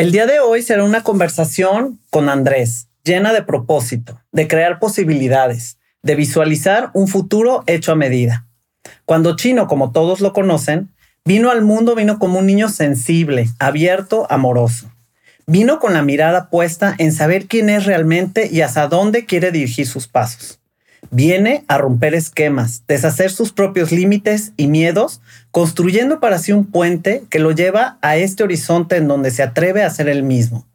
El día de hoy será una conversación con Andrés, llena de propósito, de crear posibilidades, de visualizar un futuro hecho a medida. Cuando Chino, como todos lo conocen, vino al mundo, vino como un niño sensible, abierto, amoroso. Vino con la mirada puesta en saber quién es realmente y hasta dónde quiere dirigir sus pasos. Viene a romper esquemas, deshacer sus propios límites y miedos, construyendo para sí un puente que lo lleva a este horizonte en donde se atreve a ser el mismo,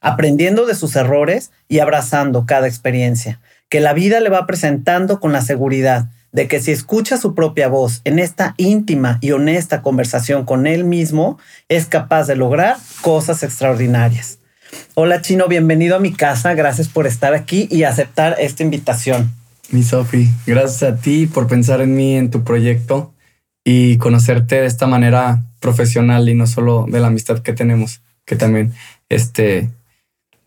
aprendiendo de sus errores y abrazando cada experiencia, que la vida le va presentando con la seguridad de que si escucha su propia voz en esta íntima y honesta conversación con él mismo, es capaz de lograr cosas extraordinarias. Hola Chino, bienvenido a mi casa, gracias por estar aquí y aceptar esta invitación. Mi Sofi, gracias a ti por pensar en mí, en tu proyecto y conocerte de esta manera profesional y no solo de la amistad que tenemos, que también, este,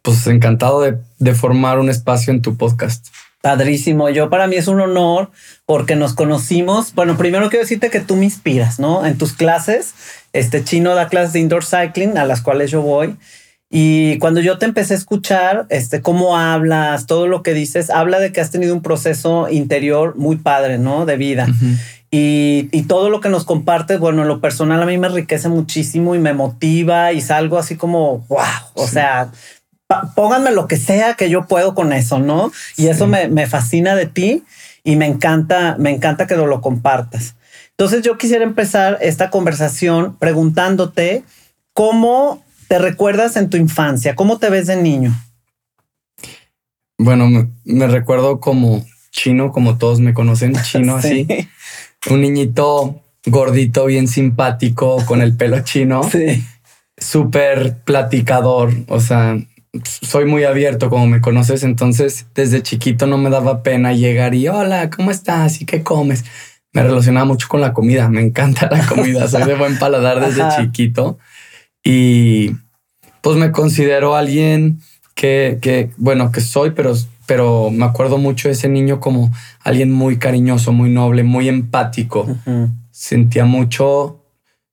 pues encantado de, de formar un espacio en tu podcast. Padrísimo. Yo para mí es un honor porque nos conocimos. Bueno, primero quiero decirte que tú me inspiras, ¿no? En tus clases, este chino da clases de indoor cycling a las cuales yo voy y cuando yo te empecé a escuchar, este, cómo hablas, todo lo que dices, habla de que has tenido un proceso interior muy padre, ¿no? De vida. y, y, todo lo que nos compartes, bueno, en lo personal a mí me enriquece muchísimo y me motiva y salgo así como, wow, o sea, pónganme lo que sea que yo puedo con eso, ¿no? Y eso me, me fascina de ti y me encanta, me encanta que lo compartas. Entonces yo quisiera empezar esta conversación preguntándote cómo ¿Te recuerdas en tu infancia? ¿Cómo te ves de niño? Bueno, me, recuerdo como chino, como todos me conocen, chino así. Un niñito gordito, bien simpático, con el pelo chino. Sí. Súper platicador. O sea, soy muy abierto como me conoces. Entonces, desde chiquito no me daba pena llegar y hola, ¿cómo estás? ¿Y qué comes? Me relacionaba mucho con la comida. Me encanta la comida. Soy de buen paladar desde chiquito. Y pues me considero alguien que, que, bueno, que soy, pero, pero me acuerdo mucho de ese niño como alguien muy cariñoso, muy noble, muy empático. Sentía mucho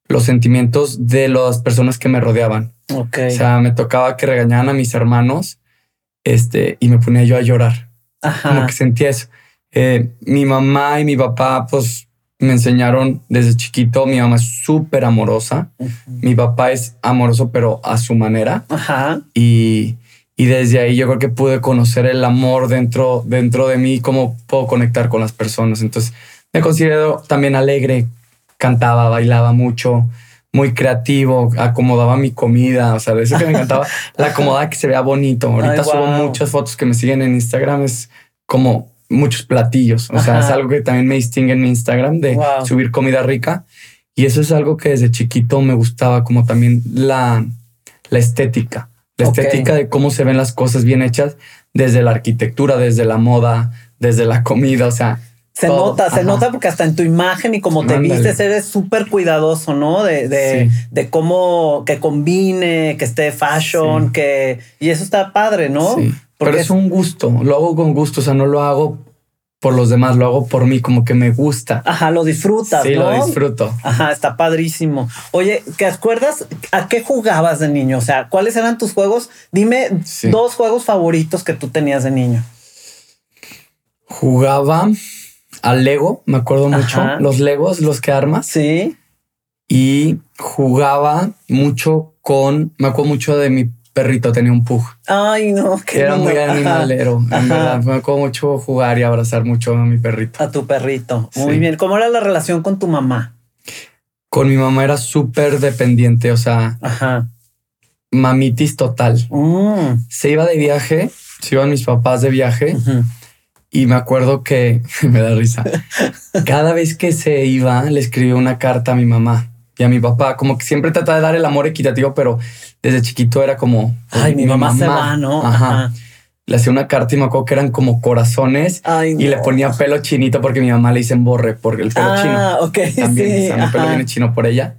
los sentimientos de las personas que me rodeaban. Okay. O sea, me tocaba que regañaran a mis hermanos este, y me ponía yo a llorar. Como que sentía eso. Eh, mi mamá y mi papá, pues me enseñaron desde chiquito. Mi mamá es súper amorosa. Mi papá es amoroso, pero a su manera. Ajá. Y, y, desde ahí yo creo que pude conocer el amor dentro, dentro de mí, cómo puedo conectar con las personas. Entonces me considero también alegre. Cantaba, bailaba mucho, muy creativo, acomodaba mi comida. O sea, de eso que me encantaba, la acomodaba que se vea bonito. Ahorita subo muchas fotos que me siguen en Instagram. Es como muchos platillos. O sea, es algo que también me distingue en mi Instagram de subir comida rica. Y eso es algo que desde chiquito me gustaba, como también la, la estética. La estética de cómo se ven las cosas bien hechas desde la arquitectura, desde la moda, desde la comida. O sea, se nota, se nota porque hasta en tu imagen y como te vistes eres súper cuidadoso, ¿no? De, de, de, cómo que combine, que esté fashion, que... Y eso está padre, ¿no? Sí. Pero es un gusto, lo hago con gusto, o sea, no lo hago por los demás, lo hago por mí, como que me gusta. Ajá, lo disfrutas. Sí, lo disfruto. Ajá, está padrísimo. Oye, ¿qué acuerdas a qué jugabas de niño? O sea, ¿cuáles eran tus juegos? Dime dos juegos favoritos que tú tenías de niño. Jugaba al Lego, me acuerdo mucho. Los Legos, los que armas. Sí. Y jugaba mucho con, me acuerdo mucho de mi perrito, tenía un pug. Ay, no, que Era muy animalero, en verdad. Me acuerdo mucho jugar y abrazar mucho a mi perrito. A tu perrito. Muy bien. ¿Cómo era la relación con tu mamá? Con mi mamá era súper dependiente, o sea, Ajá. mamitis total. Mm. Se iba de viaje, se iban mis papás de viaje. Y me acuerdo que me da risa. Cada vez que se iba, le escribía una carta a mi mamá y a mi papá, como que siempre trataba de dar el amor equitativo, pero desde chiquito era como, ay, mi, mamá, se va, ¿no? Ajá. Le hacía una carta y me acuerdo que eran como corazones y le ponía pelo chinito porque mi mamá le dicen borre porque el pelo ah, chino. ok. También, mi pelo viene chino por ella.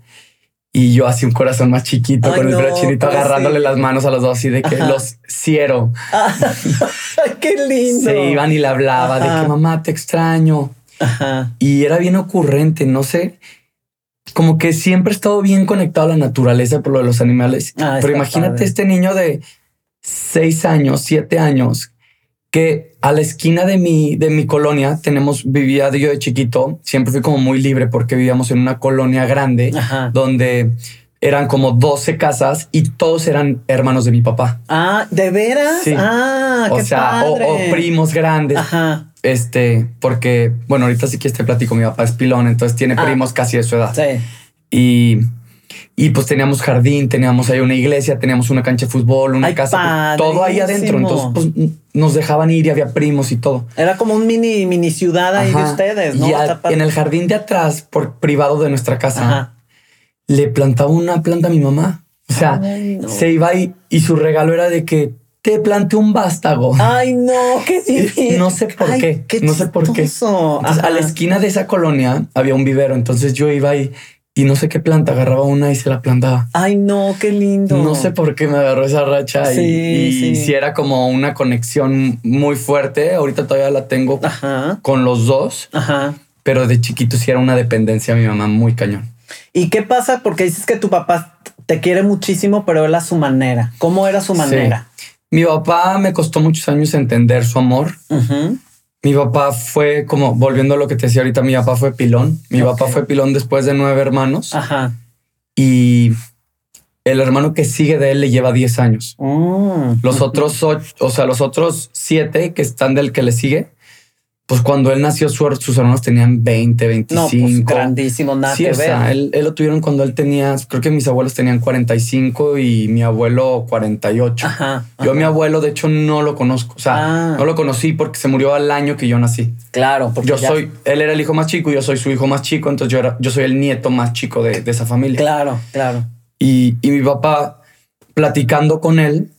Y yo así un corazón más chiquito con el pelo chinito agarrándole las manos a los dos y de que los ciero. qué lindo. Se iban y le hablaba de que mamá te extraño. Y era bien ocurrente, no sé, como que siempre he estado bien conectado a la naturaleza por lo de los animales. Ah, Pero imagínate este niño de seis años, siete años, que a la esquina de mi, de mi colonia tenemos, vivía yo de chiquito, siempre fui como muy libre porque vivíamos en una colonia grande donde eran como 12 casas y todos eran hermanos de mi papá. Ah, ¿de veras? Sí. Ah, o sea, O, primos grandes. Ajá. Este, porque, bueno, ahorita sí que te platico, mi papá es pilón, entonces tiene ah. primos casi de su edad. Sí. Y y pues teníamos jardín, teníamos ahí una iglesia, teníamos una cancha de fútbol, una casa, pues, todo ahí adentro. Entonces pues, nos dejaban ir y había primos y todo. Era como un mini, mini ciudad ahí de ustedes, ¿no? Y en el jardín de atrás, por privado de nuestra casa, le plantaba una planta a mi mamá. O sea, se iba y su regalo era de que te planté un vástago. Ay, no, qué difícil. No sé por qué. no sé por qué. a la esquina de esa colonia había un vivero. Entonces yo iba ahí y no sé qué planta, agarraba una y se la plantaba. Ay, no, qué lindo. No sé por qué me agarró esa racha y, si era como una conexión muy fuerte. Ahorita todavía la tengo con los dos, Ajá. pero de chiquito sí era una dependencia a mi mamá muy cañón. ¿Y qué pasa? Porque dices que tu papá te quiere muchísimo, pero él a su manera. ¿Cómo era su manera? Mi papá me costó muchos años entender su amor. Mi papá fue como, volviendo a lo que te decía ahorita, mi papá fue pilón. Mi papá fue pilón después de nueve hermanos. Ajá. Y el hermano que sigue de él le lleva diez años. Mm. Los otros ocho, o sea, los otros siete que están del que le sigue, pues cuando él nació, sus hermanos tenían 20, 25. No, pues grandísimo, nada sí, o Sea, él, lo tuvieron cuando él tenía, creo que mis abuelos tenían 45 y mi abuelo 48. Ajá, Yo a mi abuelo, de hecho, no lo conozco. O sea, ah. no lo conocí porque se murió al año que yo nací. Claro, porque yo soy, él era el hijo más chico y yo soy su hijo más chico, entonces yo, era, yo soy el nieto más chico de, de esa familia. Claro, claro. Y, y mi papá, platicando con él,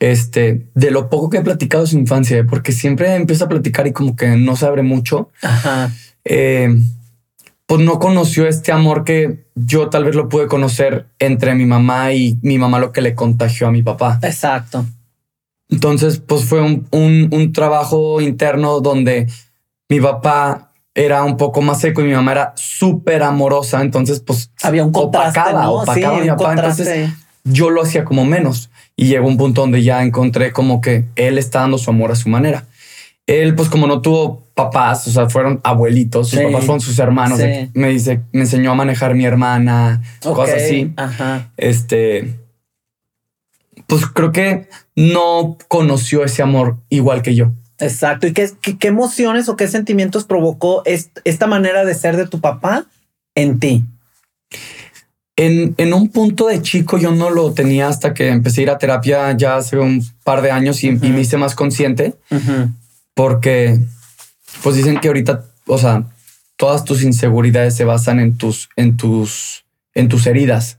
este, de lo poco que he platicado de su infancia, porque siempre empiezo a platicar y como que no se abre mucho. Eh, pues no conoció este amor que yo tal vez lo pude conocer entre mi mamá y mi mamá lo que le contagió a mi papá. Exacto. Entonces, pues fue un, un, trabajo interno donde mi papá era un poco más seco y mi mamá era súper amorosa. Entonces, pues había un contraste, opacaba, mi papá. Entonces, yo lo hacía como menos. Y llegó un punto donde ya encontré como que él está dando su amor a su manera. Él, pues como no tuvo papás, o sea, fueron abuelitos, sus papás fueron sus hermanos. Me dice, me enseñó a manejar mi hermana, cosas así. Ajá. Este, pues creo que no conoció ese amor igual que yo. Exacto. ¿Y qué, qué, emociones o qué sentimientos provocó esta manera de ser de tu papá en ti? En, un punto de chico yo no lo tenía hasta que empecé a ir a terapia ya hace un par de años y, me hice más consciente porque pues dicen que ahorita, o sea, todas tus inseguridades se basan en tus, en tus, en tus heridas.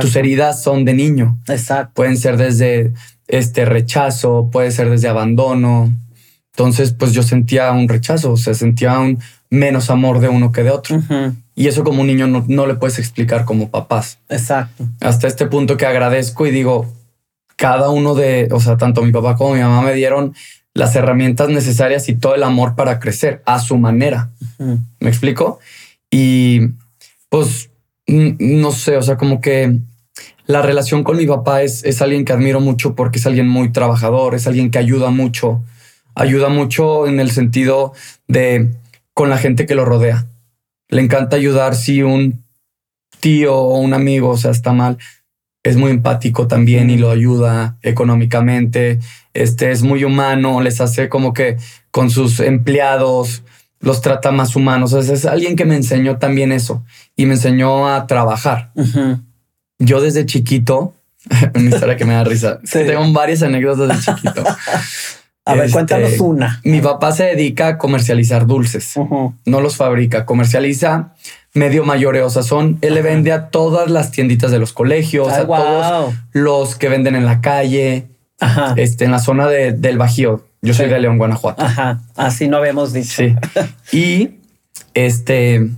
Tus heridas son de niño. Exacto. Pueden ser desde este rechazo, puede ser desde abandono. Entonces, pues yo sentía un rechazo, o sea, sentía un menos amor de uno que de otro. Y eso como un niño no, le puedes explicar como papás. Exacto. Hasta este punto que agradezco y digo, cada uno de, o sea, tanto mi papá como mi mamá me dieron las herramientas necesarias y todo el amor para crecer a su manera. ¿Me explico? Y pues, no sé, o sea, como que la relación con mi papá es, es alguien que admiro mucho porque es alguien muy trabajador, es alguien que ayuda mucho, ayuda mucho en el sentido de con la gente que lo rodea le encanta ayudar si un tío o un amigo, o sea, está mal. es muy empático también y lo ayuda económicamente. Este es muy humano, les hace como que con sus empleados los trata más humanos. es alguien que me enseñó también eso y me enseñó a trabajar. Yo desde chiquito, una historia que me da risa. Tengo varias anécdotas de chiquito. A ver, cuéntanos este, una. Mi papá se dedica a comercializar dulces. No los fabrica, comercializa medio mayores. O sea, son, él le vende a todas las tienditas de los colegios, a todos los que venden en la calle, Este, en la zona del Bajío. Yo soy de León, Guanajuato. Ajá. Así no habíamos dicho. Sí. y este,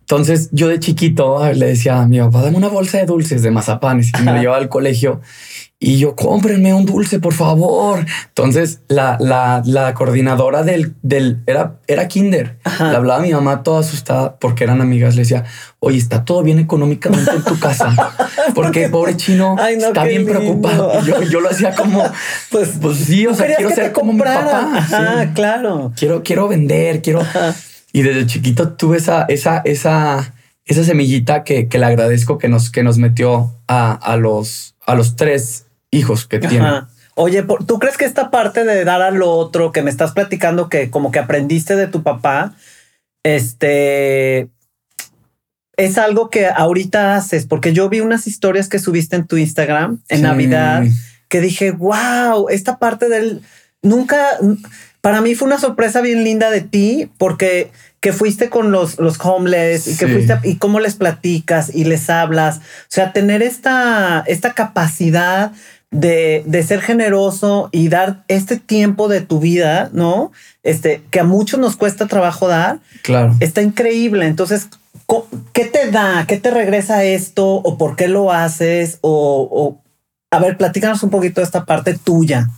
entonces yo de chiquito le decía a mi papá, dame una bolsa de dulces de mazapanes y me lo llevaba al colegio y yo, cómprenme un dulce, por favor. Entonces, la, la, la coordinadora del, del era, era kinder. Le hablaba a mi mamá toda asustada porque eran amigas. Le decía, oye, está todo bien económicamente en tu casa. Porque pobre chino está bien preocupado. Yo, yo, lo hacía como, pues, pues sí, o sea, quiero ser como mi papá. Ajá, claro. Quiero, quiero vender, quiero. Y desde chiquito tuve esa, esa, esa, esa semillita que, que le agradezco que nos, que nos metió a, a los, a los tres hijos que tiene. Oye, ¿tú crees que esta parte de dar a lo otro que me estás platicando que como que aprendiste de tu papá, este, es algo que ahorita haces? Porque yo vi unas historias que subiste en tu Instagram en Navidad que dije, wow, esta parte del nunca, para mí fue una sorpresa bien linda de ti porque que fuiste con los, los homeless y que fuiste y cómo les platicas y les hablas. O sea, tener esta, esta capacidad de, ser generoso y dar este tiempo de tu vida, ¿no? Este, que a muchos nos cuesta trabajo dar. Claro. Está increíble. Entonces, ¿qué te da? ¿Qué te regresa esto? ¿O por qué lo haces? O, a ver, platícanos un poquito de esta parte tuya.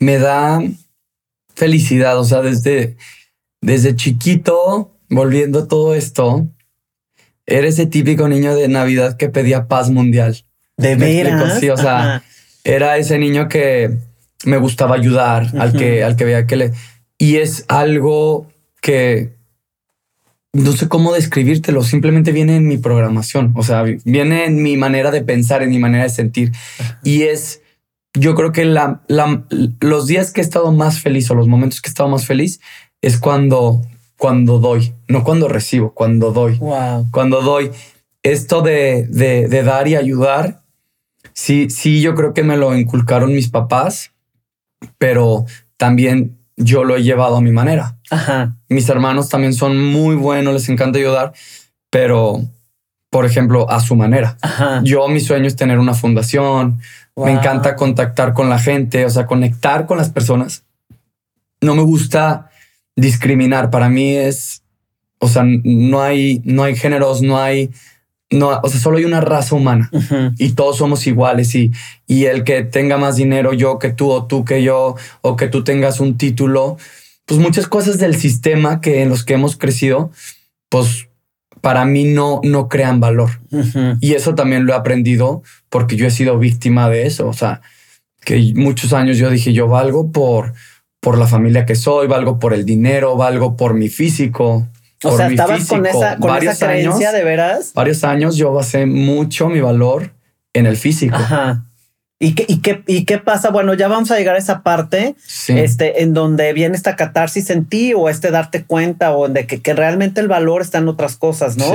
Me da felicidad. O sea, desde, desde chiquito, volviendo a todo esto, eres ese típico niño de Navidad que pedía paz mundial. De veras. Sí, o sea, era ese niño que me gustaba ayudar, al que, al que veía que le. Y es algo que no sé cómo describírtelo, simplemente viene en mi programación, o sea, viene en mi manera de pensar, en mi manera de sentir. Y es, yo creo que la, los días que he estado más feliz o los momentos que he estado más feliz es cuando, cuando doy, no cuando recibo, cuando doy. Wow. Cuando doy esto de, de, de dar y ayudar sí, sí, yo creo que me lo inculcaron mis papás, pero también yo lo he llevado a mi manera. Ajá. Mis hermanos también son muy buenos, les encanta ayudar, pero, por ejemplo, a su manera. Ajá. Yo, mi sueño es tener una fundación, me encanta contactar con la gente, o sea, conectar con las personas. No me gusta discriminar, para mí es, o sea, no hay, no hay géneros, no hay no, o sea, solo hay una raza humana y todos somos iguales y, y el que tenga más dinero yo que tú o tú que yo o que tú tengas un título, pues muchas cosas del sistema que en los que hemos crecido, pues para mí no, no crean valor. Y eso también lo he aprendido porque yo he sido víctima de eso. O sea, que muchos años yo dije, yo valgo por, por la familia que soy, valgo por el dinero, valgo por mi físico. O sea, estabas con esa, con esa creencia de veras. Varios años yo basé mucho mi valor en el físico. Ajá. ¿Y qué, y, qué, ¿Y qué pasa? Bueno, ya vamos a llegar a esa parte este, en donde viene esta catarsis en ti o este darte cuenta o de que, que realmente el valor está en otras cosas, ¿no?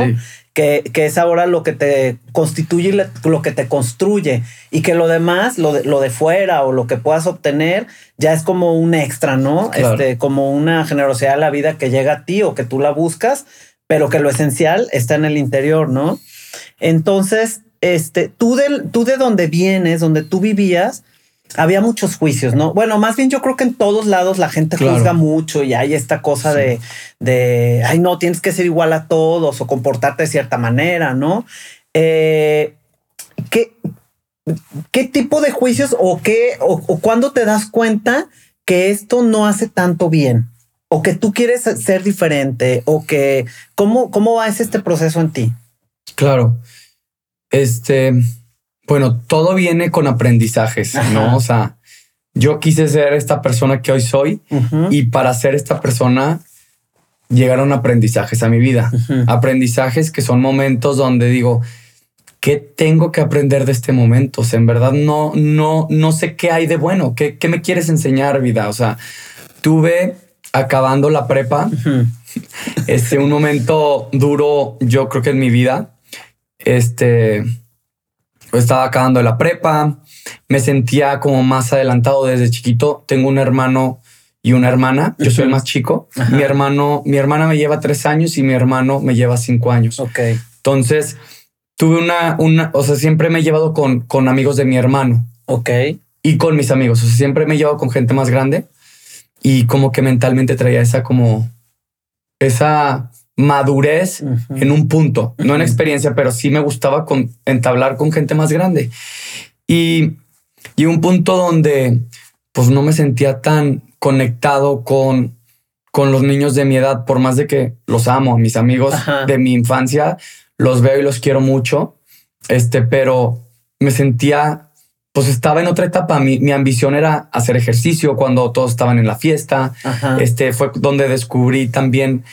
Que, que, es ahora lo que te constituye, lo que te construye y que lo demás, lo de, lo de fuera o lo que puedas obtener, ya es como un extra, ¿no? Este, como una generosidad de la vida que llega a ti o que tú la buscas, pero que lo esencial está en el interior, ¿no? Entonces, este, tú de, tú de donde vienes, donde tú vivías, había muchos juicios, ¿no? Bueno, más bien yo creo que en todos lados la gente juzga mucho y hay esta cosa de, de, ay, no, tienes que ser igual a todos o comportarte de cierta manera, ¿no? Eh, ¿qué, ¿Qué tipo de juicios o qué, o, o cuándo te das cuenta que esto no hace tanto bien? O que tú quieres ser diferente, o que, ¿cómo, cómo va este proceso en ti? Claro. Este, bueno, todo viene con aprendizajes, ¿no? O sea, yo quise ser esta persona que hoy soy y para ser esta persona llegaron aprendizajes a mi vida. Aprendizajes que son momentos donde digo, ¿qué tengo que aprender de este momento? O sea, en verdad no, no, no sé qué hay de bueno. ¿Qué, qué me quieres enseñar, vida? O sea, tuve acabando la prepa, este, un momento duro, yo creo que en mi vida, este, estaba acabando la prepa, me sentía como más adelantado desde chiquito. Tengo un hermano y una hermana. Yo soy el más chico. Mi hermano, mi hermana me lleva tres años y mi hermano me lleva cinco años. Ok. Entonces tuve una, una, o sea, siempre me he llevado con, con amigos de mi hermano. Ok. Y con mis amigos. O sea, siempre me he llevado con gente más grande y como que mentalmente traía esa como esa madurez en un punto, no en experiencia, pero sí me gustaba con, entablar con gente más grande. Y, y un punto donde pues no me sentía tan conectado con, con los niños de mi edad, por más de que los amo, mis amigos de mi infancia, los veo y los quiero mucho, este, pero me sentía, pues estaba en otra etapa. Mi, mi ambición era hacer ejercicio cuando todos estaban en la fiesta. Este fue donde descubrí también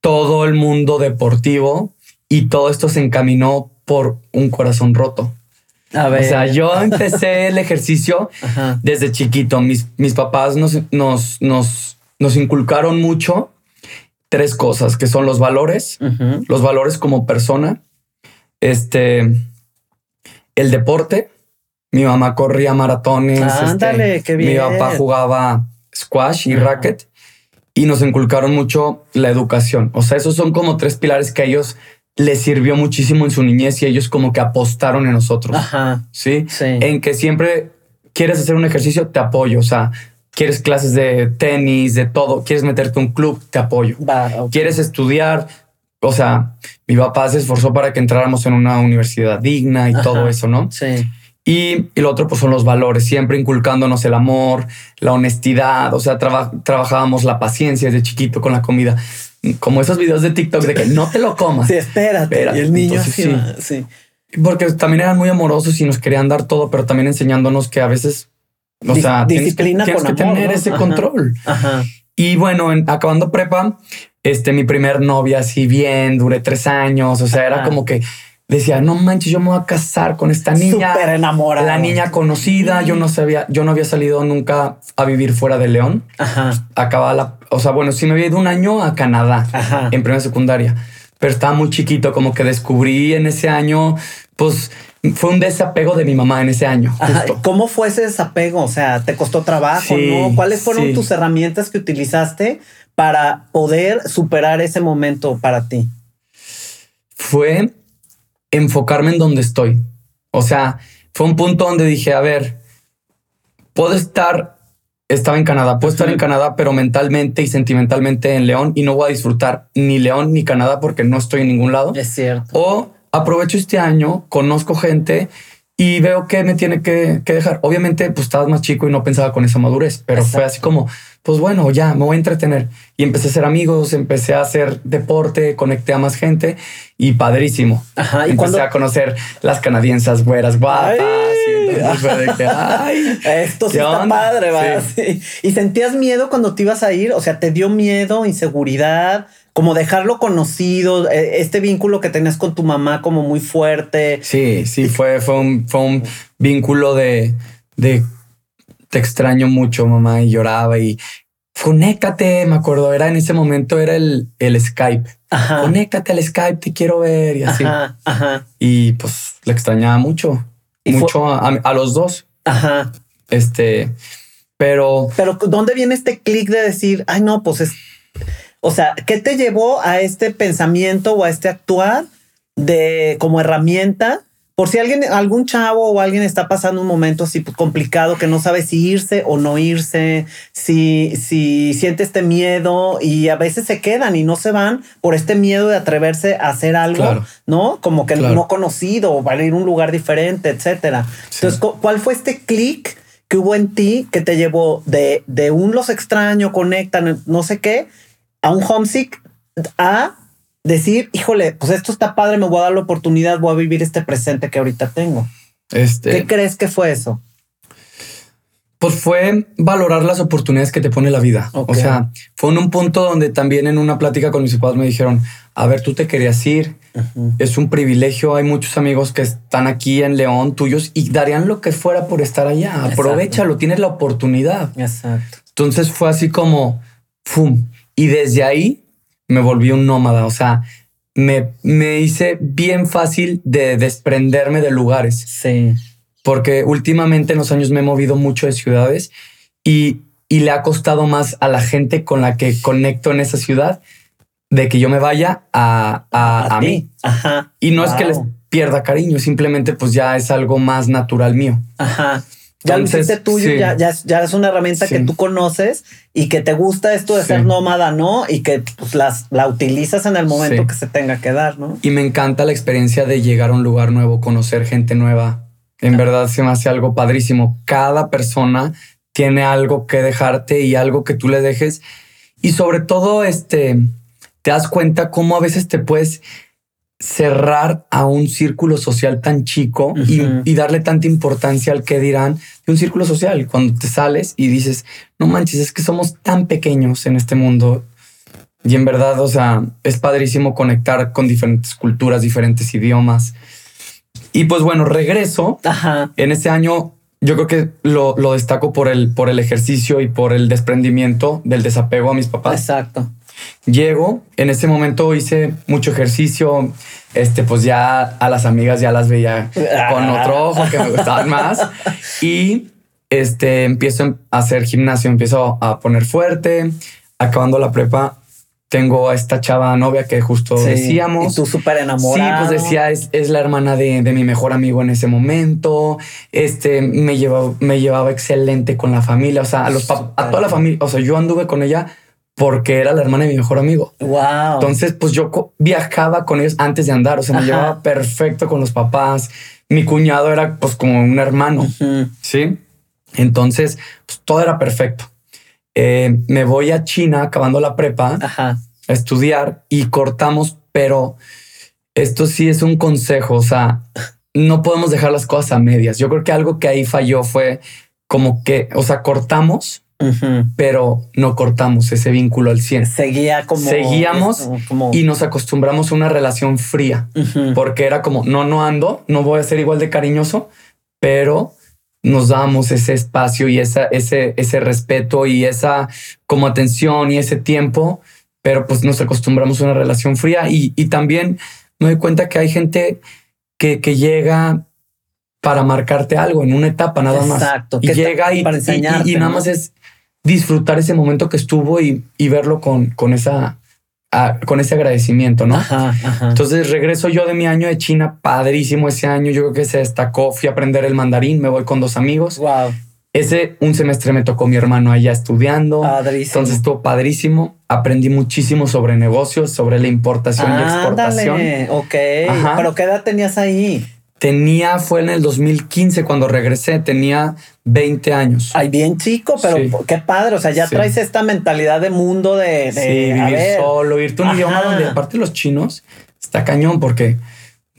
todo el mundo deportivo y todo esto se encaminó por un corazón roto. A ver. O sea, yo empecé el ejercicio desde chiquito. Mis, mis papás nos, nos, nos, nos inculcaron mucho tres cosas que son los valores, los valores como persona, este, el deporte. Mi mamá corría maratones. Ándale, este, qué bien. Mi papá jugaba squash y racket y nos inculcaron mucho la educación. O sea, esos son como tres pilares que a ellos les sirvió muchísimo en su niñez y ellos como que apostaron en nosotros. Ajá. ¿Sí? Sí. En que siempre quieres hacer un ejercicio, te apoyo. O sea, quieres clases de tenis, de todo, quieres meterte a un club, te apoyo. Quieres estudiar, o sea, mi papá se esforzó para que entráramos en una universidad digna y todo eso, ¿no? Sí. Y, lo otro pues son los valores, siempre inculcándonos el amor, la honestidad, o sea, trabajábamos la paciencia desde chiquito con la comida, como esos videos de TikTok de que no te lo comas. Sí, espérate. Y el niño sí, sí. Porque también eran muy amorosos y nos querían dar todo, pero también enseñándonos que a veces o sea, disciplina tienes, que, tener ese control. Ajá. Y bueno, en, acabando prepa, este, mi primer novia, así bien, duré tres años. O sea, era como que decía, no manches, yo me voy a casar con esta niña. Súper enamorada. La niña conocida. Yo no sabía, yo no había salido nunca a vivir fuera de León. Ajá. Acababa la, o sea, bueno, sí me había ido un año a Canadá Ajá. en primera secundaria, pero estaba muy chiquito, como que descubrí en ese año, pues fue un desapego de mi mamá en ese año. ¿Cómo fue ese desapego? O sea, ¿te costó trabajo? ¿no? ¿Cuáles fueron tus herramientas que utilizaste para poder superar ese momento para ti? Fue enfocarme en donde estoy. O sea, fue un punto donde dije, a ver, puedo estar, estaba en Canadá, puedo estar en Canadá, pero mentalmente y sentimentalmente en León y no voy a disfrutar ni León ni Canadá porque no estoy en ningún lado. Es cierto. O aprovecho este año, conozco gente y veo que me tiene que, dejar. Obviamente, pues estabas más chico y no pensaba con esa madurez, pero fue así como, pues bueno, ya me voy a entretener. Y empecé a hacer amigos, empecé a hacer deporte, conecté a más gente y padrísimo. Ajá, ¿y empecé a conocer las canadiensas güeras guapas. Ay, esto sí está padre, ¿va? Y sentías miedo cuando te ibas a ir, o sea, te dio miedo, inseguridad como dejarlo conocido, e, este vínculo que tenías con tu mamá como muy fuerte. Sí, sí, fue, fue, un, fue un vínculo de, de te extraño mucho, mamá, y lloraba y conéctate, me acuerdo, era en ese momento era el, el Skype. Ajá. Conéctate al Skype, te quiero ver y así. Ajá, ajá. Y pues le extrañaba mucho, mucho a, a, los dos. Ajá. Este, pero... Pero ¿dónde viene este clic de decir, ay no, pues es o sea, ¿qué te llevó a este pensamiento o a este actuar de como herramienta? Por si alguien, algún chavo o alguien está pasando un momento así complicado que no sabe si irse o no irse, si, si siente este miedo y a veces se quedan y no se van por este miedo de atreverse a hacer algo, ¿no? Como que no conocido o va a ir a un lugar diferente, etcétera. Entonces, ¿cuál fue este clic que hubo en ti que te llevó de, de un los extraño, conectan, no sé qué, a un homesick a decir, híjole, pues esto está padre, me voy a dar la oportunidad, voy a vivir este presente que ahorita tengo. Este, ¿Qué crees que fue eso? Pues fue valorar las oportunidades que te pone la vida. O sea, fue en un punto donde también en una plática con mis papás me dijeron, a ver, tú te querías ir, es un privilegio, hay muchos amigos que están aquí en León tuyos y darían lo que fuera por estar allá, aprovechalo, tienes la oportunidad. Exacto. Entonces fue así como, ¡fum! Y desde ahí me volví un nómada, o sea, me, me hice bien fácil de desprenderme de lugares. Sí. Porque últimamente en los años me he movido mucho de ciudades y, y le ha costado más a la gente con la que conecto en esa ciudad de que yo me vaya a, a, mí. Ajá. Y no es que les pierda cariño, simplemente pues ya es algo más natural mío. Ajá. Ya lo hiciste tuyo, ya, ya, es una herramienta que tú conoces y que te gusta esto de ser nómada, ¿no? Y que pues, las, la utilizas en el momento que se tenga que dar, ¿no? Y me encanta la experiencia de llegar a un lugar nuevo, conocer gente nueva. En verdad se me hace algo padrísimo. Cada persona tiene algo que dejarte y algo que tú le dejes. Y sobre todo, este, te das cuenta cómo a veces te puedes cerrar a un círculo social tan chico y, darle tanta importancia al que dirán de un círculo social. Cuando te sales y dices, no manches, es que somos tan pequeños en este mundo. Y en verdad, o sea, es padrísimo conectar con diferentes culturas, diferentes idiomas. Y pues bueno, regreso. En este año yo creo que lo, lo, destaco por el, por el ejercicio y por el desprendimiento del desapego a mis papás. Exacto. Llego, en ese momento hice mucho ejercicio, este, pues ya a las amigas ya las veía con otro ojo que me gustaban más y este, empiezo a hacer gimnasio, empiezo a poner fuerte, acabando la prepa. Tengo a esta chava novia que justo decíamos. Y tú súper enamorado. Sí, pues decía, es, es la hermana de, de, mi mejor amigo en ese momento. Este me llevaba, me llevaba excelente con la familia. O sea, a, los, a toda la familia. O sea, yo anduve con ella porque era la hermana de mi mejor amigo. Wow. Entonces, pues yo viajaba con ellos antes de andar, o sea, me llevaba perfecto con los papás. Mi cuñado era pues como un hermano, ¿sí? Entonces, pues todo era perfecto. Eh, me voy a China acabando la prepa a estudiar y cortamos, pero esto sí es un consejo, o sea, no podemos dejar las cosas a medias. Yo creo que algo que ahí falló fue como que, o sea, cortamos pero no cortamos ese vínculo al 100. Seguía como... Seguíamos y nos acostumbramos a una relación fría, porque era como, no, no ando, no voy a ser igual de cariñoso, pero nos damos ese espacio y esa, ese, ese respeto y esa como atención y ese tiempo, pero pues nos acostumbramos a una relación fría. Y, y también me doy cuenta que hay gente que, que llega para marcarte algo en una etapa nada más. Exacto. Y llega y, y, nada más es disfrutar ese momento que estuvo y, verlo con, con esa con ese agradecimiento, ¿no? Entonces regreso yo de mi año de China, padrísimo ese año, yo creo que se destacó, fui a aprender el mandarín, me voy con dos amigos. Wow. Ese un semestre me tocó mi hermano allá estudiando. Padrísimo. Entonces estuvo padrísimo. Aprendí muchísimo sobre negocios, sobre la importación y exportación. Dale. Ok. Pero ¿qué edad tenías ahí? Tenía, fue en el 2015 cuando regresé, tenía 20 años. Ay, bien chico, pero qué padre. O sea, ya traes esta mentalidad de mundo de, de vivir solo, irte a un idioma donde aparte los chinos está cañón porque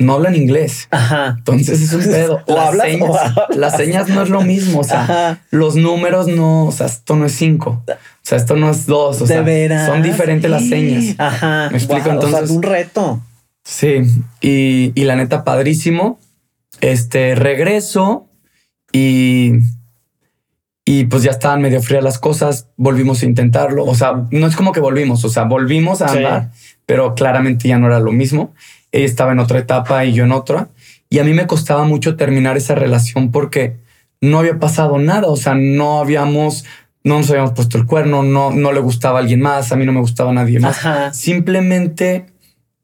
no hablan inglés. Ajá. Entonces es un pedo. o las, señas, las señas no es lo mismo. O sea, los números no, o sea, esto no es cinco. O sea, esto no es dos. O sea, son diferentes las señas. Ajá. Me explico. Entonces, un reto. Sí. Y, y la neta, padrísimo. Este regreso y, y pues ya estaban medio frías las cosas. Volvimos a intentarlo. O sea, no es como que volvimos, o sea, volvimos a andar, pero claramente ya no era lo mismo. Ella estaba en otra etapa y yo en otra. Y a mí me costaba mucho terminar esa relación porque no había pasado nada. O sea, no habíamos, no nos habíamos puesto el cuerno, no, no le gustaba a alguien más, a mí no me gustaba nadie más. Simplemente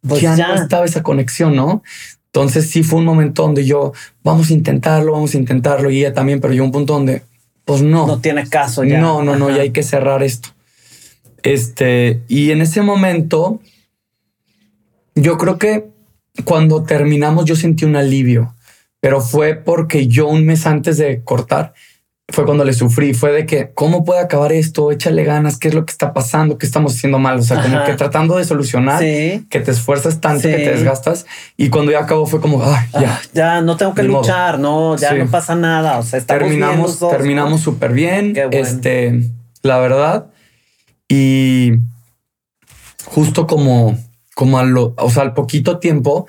pues ya, ya, no estaba esa conexión, ¿no? Entonces sí fue un momento donde yo, vamos a intentarlo, vamos a intentarlo, y ella también, pero yo un punto donde, pues no. No tiene caso ya. No, no, no, ya hay que cerrar esto. Este, y en ese momento, yo creo que cuando terminamos yo sentí un alivio, pero fue porque yo un mes antes de cortar, fue cuando le sufrí, fue de que, ¿cómo puede acabar esto? Échale ganas, ¿qué es lo que está pasando? ¿Qué estamos haciendo mal? O sea, como que tratando de solucionar, que te esfuerzas tanto, que te desgastas. Y cuando ya acabó fue como, Ay, ya. Ah, ya no tengo que luchar, no, ya no pasa nada. O sea, terminamos, terminamos súper bien. Este, la verdad. Y justo como, como al, o sea, al poquito tiempo,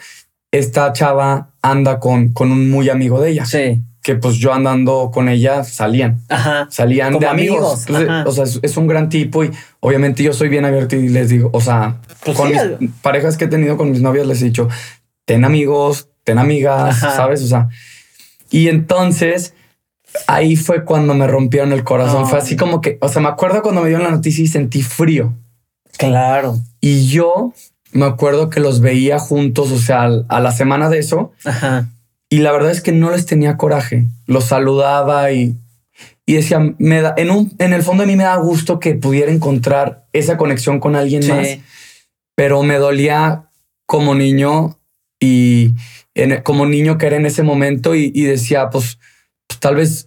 esta chava anda con, con un muy amigo de ella. Sí. Que pues yo andando con ella salían. Ajá. Salían de amigos. o sea, es, un gran tipo y obviamente yo soy bien abierto y les digo, o sea, pues con mis parejas que he tenido con mis novias les he dicho, ten amigos, ten amigas, ¿sabes? O sea, y entonces ahí fue cuando me rompieron el corazón. Fue así como que, o sea, me acuerdo cuando me dio la noticia y sentí frío. Claro. Y yo me acuerdo que los veía juntos, o sea, a la semana de eso. Ajá. Y la verdad es que no les tenía coraje. Los saludaba y, y decía, me da, en, un, en el fondo de mí me da gusto que pudiera encontrar esa conexión con alguien más. Pero me dolía como niño y como niño que era en ese momento y, decía, pues, pues, tal vez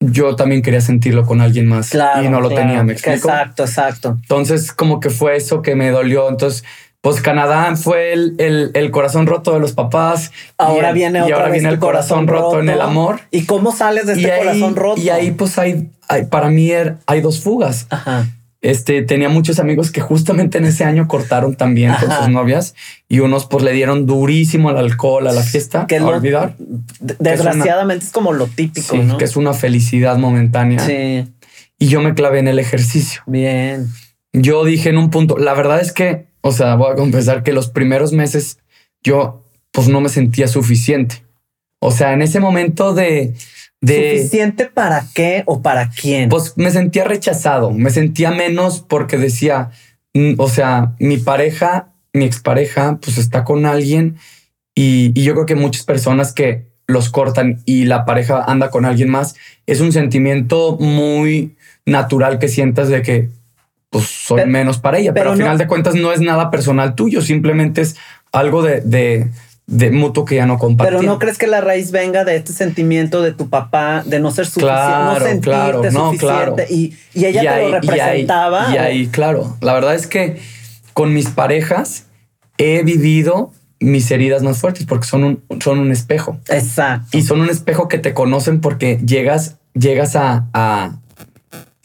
yo también quería sentirlo con alguien más y no lo tenía, ¿me explico? Exacto, exacto. Entonces como que fue eso que me dolió. Entonces pues Canadá fue el, el, corazón roto de los papás. Ahora viene y ahora viene el corazón, roto, en el amor. ¿Y cómo sales de este corazón roto? Y ahí pues hay, hay para mí er, hay dos fugas. Ajá. Este tenía muchos amigos que justamente en ese año cortaron también con sus novias y unos pues le dieron durísimo al alcohol, a la fiesta, que a olvidar. Desgraciadamente es, como lo típico, ¿no? Que es una felicidad momentánea. Sí. Y yo me clavé en el ejercicio. Bien. Yo dije en un punto, la verdad es que o sea, voy a confesar que los primeros meses yo pues no me sentía suficiente. O sea, en ese momento de... de ¿Suficiente para qué o para quién? Pues me sentía rechazado, me sentía menos porque decía, mm, o sea, mi pareja, mi expareja, pues está con alguien y, y yo creo que muchas personas que los cortan y la pareja anda con alguien más, es un sentimiento muy natural que sientas de que pues soy menos para ella. Pero, al final de cuentas no es nada personal tuyo, simplemente es algo de, de, mutuo que ya no compartimos. Pero no crees que la raíz venga de este sentimiento de tu papá de no ser suficiente, claro, no sentirte claro, no, suficiente y, y, ella te lo representaba. Y ahí, claro, la verdad es que con mis parejas he vivido mis heridas más fuertes porque son un, son un espejo. Exacto. Y son un espejo que te conocen porque llegas, llegas a, a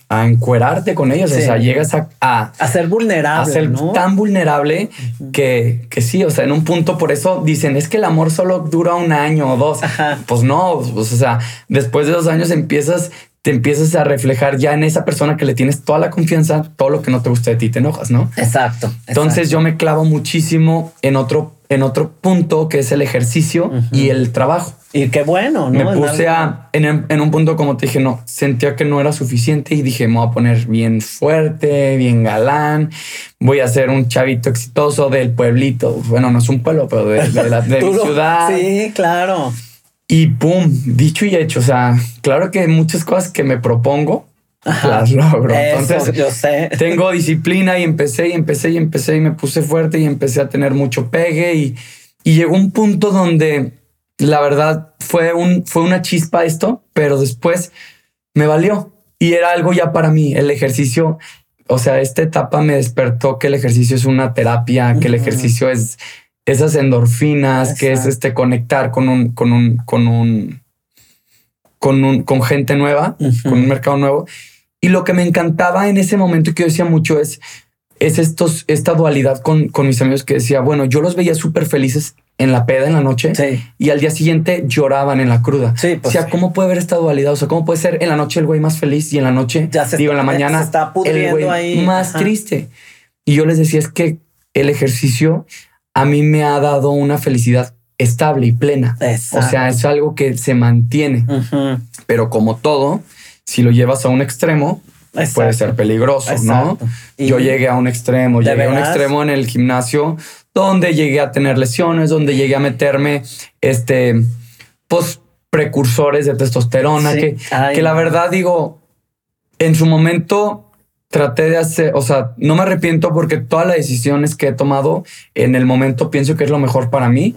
encuerarte con ellos. O sea, llegas a, a, ser vulnerable. A ser tan vulnerable que, que sí, o sea, en un punto por eso dicen es que el amor solo dura un año o dos. Pues no, pues, o sea, después de dos años empiezas, te empiezas a reflejar ya en esa persona que le tienes toda la confianza, todo lo que no te gusta de ti, te enojas, ¿no? Exacto. Entonces yo me clavo muchísimo en otro, en otro punto que es el ejercicio y el trabajo. Y qué bueno, ¿no? Me puse a, en, un punto como te dije, no, sentía que no era suficiente y dije, me voy a poner bien fuerte, bien galán, voy a ser un chavito exitoso del pueblito. Bueno, no es un pueblo, pero de, la ciudad. Sí, claro. Y pum, dicho y hecho. O sea, claro que muchas cosas que me propongo las logro. Entonces, yo sé. Tengo disciplina y empecé y empecé y empecé y me puse fuerte y empecé a tener mucho pegue y, y llegó un punto donde la verdad fue, un, fue una chispa esto, pero después me valió y era algo ya para mí. El ejercicio, o sea, esta etapa me despertó que el ejercicio es una terapia, que el ejercicio es esas endorfinas, que es este conectar con un, con un, con un, con un, con gente nueva, con un mercado nuevo. Y lo que me encantaba en ese momento que yo decía mucho es, es estos, esta dualidad con, con mis amigos que decía, bueno, yo los veía súper felices en la peda en la noche y al día siguiente lloraban en la cruda. Sí, pues o sea, ¿cómo puede haber esta dualidad? O sea, ¿cómo puede ser en la noche el güey más feliz y en la noche, ya se digo, en la mañana, está el güey más triste? Y yo les decía, es que el ejercicio a mí me ha dado una felicidad estable y plena. O sea, es algo que se mantiene. Pero como todo, si lo llevas a un extremo, puede ser peligroso, ¿no? Yo llegué a un extremo, llegué a un extremo en el gimnasio donde llegué a tener lesiones, donde llegué a meterme este, pues, precursores de testosterona, que, que la verdad digo, en su momento traté de hacer, o sea, no me arrepiento porque todas las decisiones que he tomado en el momento pienso que es lo mejor para mí,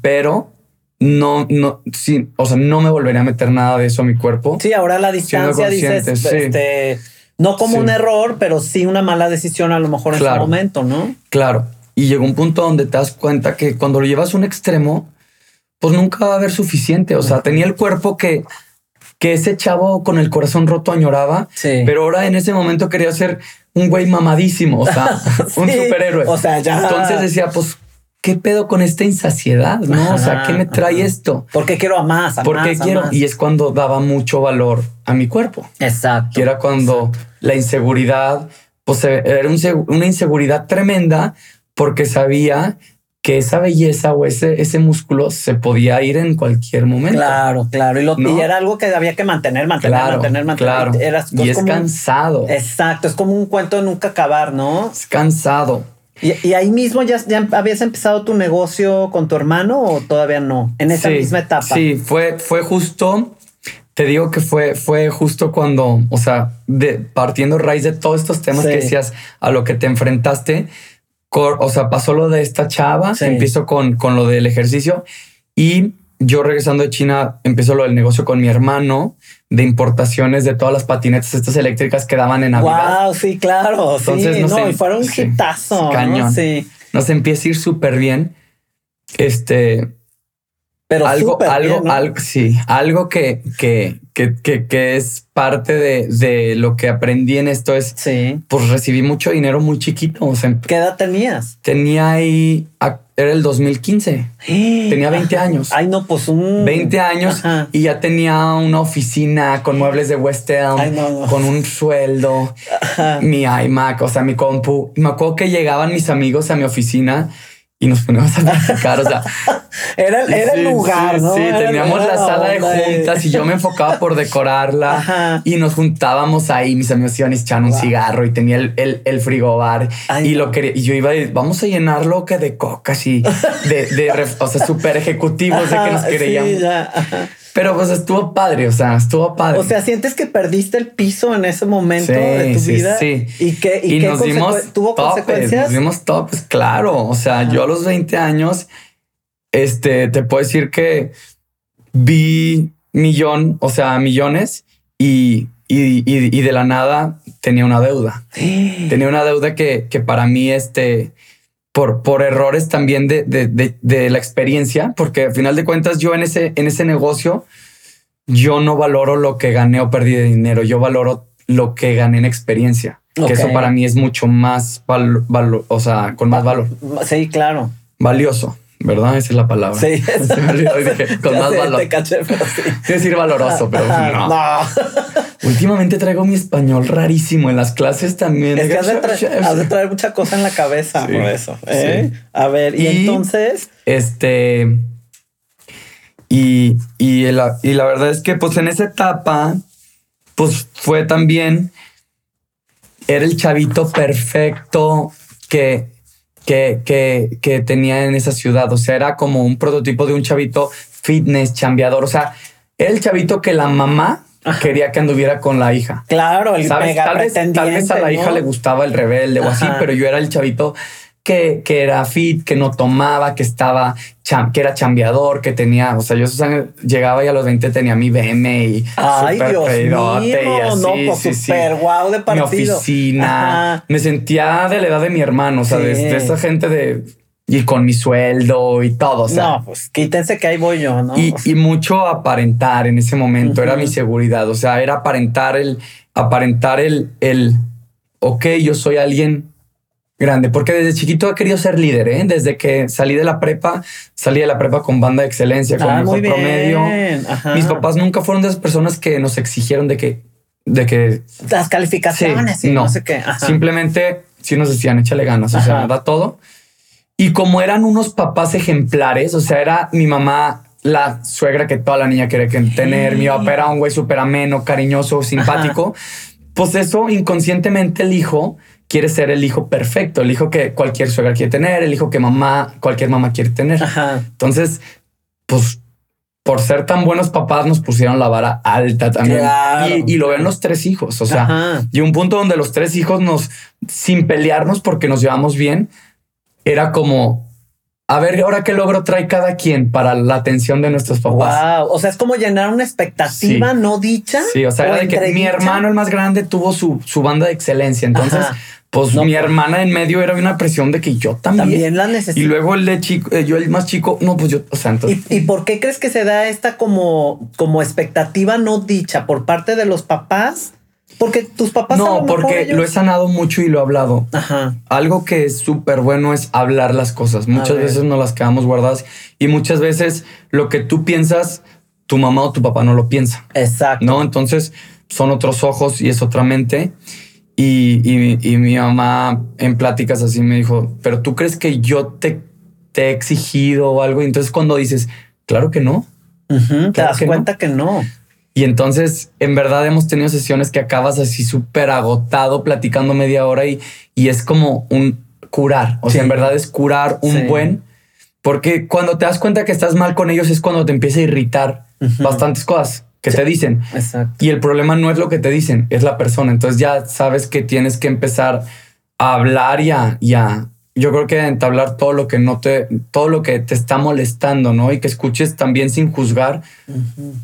pero no, no, sí, o sea, no me volvería a meter nada de eso a mi cuerpo. Sí, ahora la distancia dices, este, no como un error, pero sí una mala decisión a lo mejor en ese momento, ¿no? Claro. Y llegó un punto donde te das cuenta que cuando lo llevas a un extremo, pues nunca va a haber suficiente. O sea, tenía el cuerpo que que ese chavo con el corazón roto añoraba, pero ahora en ese momento quería ser un güey mamadísimo, o sea, un superhéroe. O sea, ya. Entonces decía, pues, ¿qué pedo con esta insaciedad? No, o sea, ¿qué me trae esto? ¿Por qué quiero a más? A ¿Por qué quiero? Y es cuando daba mucho valor a mi cuerpo. Exacto. Y era cuando la inseguridad, pues era una inseguridad tremenda porque sabía que esa belleza o ese, ese músculo se podía ir en cualquier momento. Claro, claro. Y, lo, era algo que había que mantener, mantener, mantener, mantener. Claro. y es cansado. exacto. Es como un cuento de nunca acabar, ¿no? Es cansado. ¿Y, ahí mismo ya, ya, habías empezado tu negocio con tu hermano o todavía no? En esa misma etapa. Sí, fue, fue justo. Te digo que fue, fue justo cuando, o sea, de, partiendo raíz de todos estos temas que decías a lo que te enfrentaste, o sea, pasó lo de esta chava, empiezo con, con lo del ejercicio y yo regresando de China empezó lo del negocio con mi hermano de importaciones de todas las patinetas estas eléctricas que daban en Navidad. Wow, sí, claro. Entonces, sí, no, y fueron un hitazo. Cañón. Sí. Nos empieza a ir súper bien. Este, pero algo, algo, algo, sí, algo que, que, que, que, es parte de, de, lo que aprendí en esto es, sí. pues recibí mucho dinero muy chiquito. O sea, ¿Qué edad tenías? Tenía ahí, era el 2015. tenía 20 años. Ay, no, pues un 20 años y ya tenía una oficina con muebles de West Elm, con un sueldo, mi iMac, o sea, mi compu. Me acuerdo que llegaban mis amigos a mi oficina y nos poníamos a platicar. O sea, era, el lugar, sí, ¿no? Sí, teníamos la sala de juntas y yo me enfocaba por decorarla y nos juntábamos ahí. Mis amigos iban a un cigarro y tenía el, el, el frigobar y lo quería. Y yo iba, vamos a llenarlo que de cocas y de, de, o sea, súper ejecutivos de que nos creíamos. Pero pues estuvo padre, o sea, estuvo padre. O sea, sientes que perdiste el piso en ese momento de tu vida. Sí, Y que y, nos dimos tuvo consecuencias. Nos dimos topes, claro. O sea, yo a los 20 años, este, te puedo decir que vi millón, o sea, millones y, y, y, de la nada tenía una deuda. tenía una deuda que, que para mí, este, por, por errores también de, de, de, la experiencia, porque al final de cuentas yo en ese, en ese negocio, yo no valoro lo que gané o perdí de dinero, yo valoro lo que gané en experiencia, que eso para mí es mucho más, valor, o sea, con más valor. Sí, claro. Valioso. ¿verdad? Esa es la palabra. Sí. con más valor. Te caché, pero sí. decir valoroso, pero no. no. Últimamente traigo mi español rarísimo en las clases también. Es que has de, traer mucha cosa en la cabeza por eso. ¿eh? A ver, y, entonces. Este. Y, y, la, y la verdad es que, pues en esa etapa, pues fue también. Era el chavito perfecto que que, que, que tenía en esa ciudad. O sea, era como un prototipo de un chavito fitness, chambeador. O sea, era el chavito que la mamá quería que anduviera con la hija. Claro, el ¿Sabes? tal, vez, tal vez a la hija le gustaba el rebelde o así, pero yo era el chavito que, que era fit, que no tomaba, que estaba, que era chambeador, que tenía, o sea, yo llegaba y a los 20 tenía mi BM y Ay, Dios mío, y así, no, pues súper guau de partido. Mi oficina. Me sentía de la edad de mi hermano, o sea, de, esa gente de y con mi sueldo y todo. O sea, no, pues quítense que ahí voy yo, ¿no? Y, y mucho aparentar en ese momento era mi seguridad. O sea, era aparentar el, aparentar el, el, ok, yo soy alguien grande, porque desde chiquito he querido ser líder, ¿eh? Desde que salí de la prepa, salí de la prepa con banda de excelencia, con ah, mejor promedio. Mis papás nunca fueron de esas personas que nos exigieron de que, de que las calificaciones y no, sé qué. Simplemente sí nos decían échale ganas, o sea, da todo. Y como eran unos papás ejemplares, o sea, era mi mamá la suegra que toda la niña quiere tener, mi papá era un güey súper ameno, cariñoso, simpático. Pues eso inconscientemente el hijo quiere ser el hijo perfecto, el hijo que cualquier suegra quiere tener, el hijo que mamá, cualquier mamá quiere tener. Entonces, pues por ser tan buenos papás nos pusieron la vara alta también. Y, lo ven los tres hijos. O sea, y un punto donde los tres hijos nos, sin pelearnos porque nos llevamos bien, era como a ver ahora qué logro trae cada quien para la atención de nuestros papás. Wow. O sea, es como llenar una expectativa no dicha. Sí, o sea, era de que mi hermano, el más grande, tuvo su, su banda de excelencia. Entonces, pues mi pues. hermana en medio era una presión de que yo también. También la necesito. Y luego el de chico, eh, yo el más chico, no, pues yo, o sea, entonces. ¿Y, por qué crees que se da esta como, como expectativa no dicha por parte de los papás? Porque tus papás. No, porque lo he sanado mucho y lo he hablado. Ajá. Algo que es súper bueno es hablar las cosas. Muchas veces no las quedamos guardadas y muchas veces lo que tú piensas, tu mamá o tu papá no lo piensa. Exacto. No, entonces son otros ojos y es otra mente. Y, mi mamá en pláticas así me dijo, pero tú crees que yo te, te he exigido o algo. Y entonces cuando dices, claro que no. te das cuenta que no. Y entonces, en verdad, hemos tenido sesiones que acabas así súper agotado, platicando media hora y, y es como un curar. O sea, en verdad es curar un buen, porque cuando te das cuenta que estás mal con ellos es cuando te empieza a irritar bastantes cosas que te dicen. Exacto. Y el problema no es lo que te dicen, es la persona. Entonces ya sabes que tienes que empezar a hablar y a, yo creo que entablar todo lo que no te, todo lo que te está molestando, ¿no? Y que escuches también sin juzgar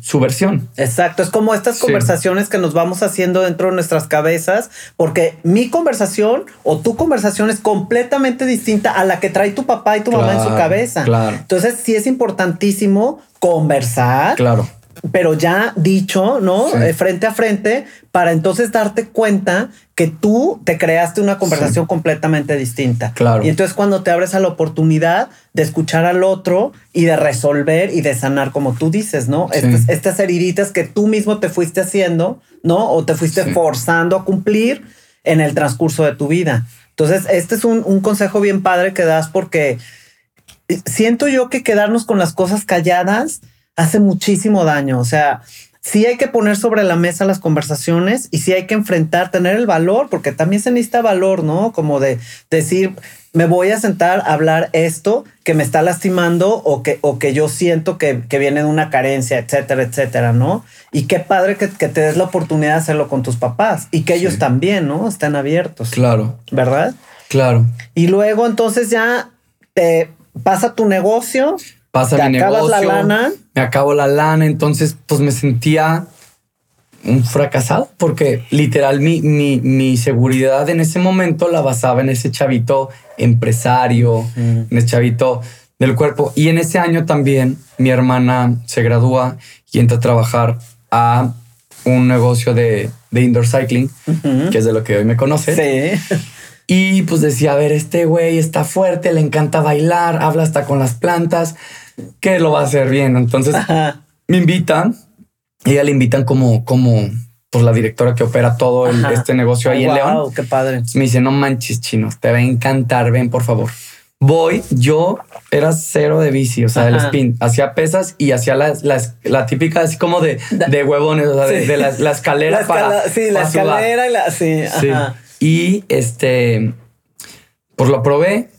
su versión. Exacto. Es como estas conversaciones que nos vamos haciendo dentro de nuestras cabezas, porque mi conversación o tu conversación es completamente distinta a la que trae tu papá y tu mamá en su cabeza. Claro. Entonces sí es importantísimo conversar. Claro pero ya dicho, ¿no? Eh, frente a frente, para entonces darte cuenta que tú te creaste una conversación completamente distinta. Claro. Y entonces cuando te abres a la oportunidad de escuchar al otro y de resolver y de sanar, como tú dices, ¿no? Estas, heriditas que tú mismo te fuiste haciendo, ¿no? O te fuiste forzando a cumplir en el transcurso de tu vida. Entonces, este es un, un consejo bien padre que das porque siento yo que quedarnos con las cosas calladas hace muchísimo daño. O sea, sí hay que poner sobre la mesa las conversaciones y sí hay que enfrentar, tener el valor, porque también se necesita valor, ¿no? Como de decir, me voy a sentar a hablar esto que me está lastimando o que, o que yo siento que, viene de una carencia, etcétera, etcétera, ¿no? Y qué padre que, te des la oportunidad de hacerlo con tus papás y que ellos también, ¿no? Estén abiertos. Claro. ¿Verdad? Claro. Y luego entonces ya te pasa tu negocio pasa mi negocio. la lana. Me acabo la lana. Entonces, pues me sentía un fracasado porque literal mi, mi, mi seguridad en ese momento la basaba en ese chavito empresario, en ese chavito del cuerpo. Y en ese año también mi hermana se gradúa y entra a trabajar a un negocio de, de indoor cycling, que es de lo que hoy me conoce. Sí. Y pues decía, a ver, este güey está fuerte, le encanta bailar, habla hasta con las plantas que lo va a hacer bien. Entonces me invitan, ella le invitan como, como pues la directora que opera todo este negocio ahí en León. Qué padre. Me dice, no manches, chino, te va a encantar, ven por favor. Voy, yo era cero de bici, o sea, el spin, hacía pesas y hacía la, la, típica así como de, de huevones, o sea, de, la, escalera para. Sí, la escalera y la. Sí, sí. Y este, pues lo probé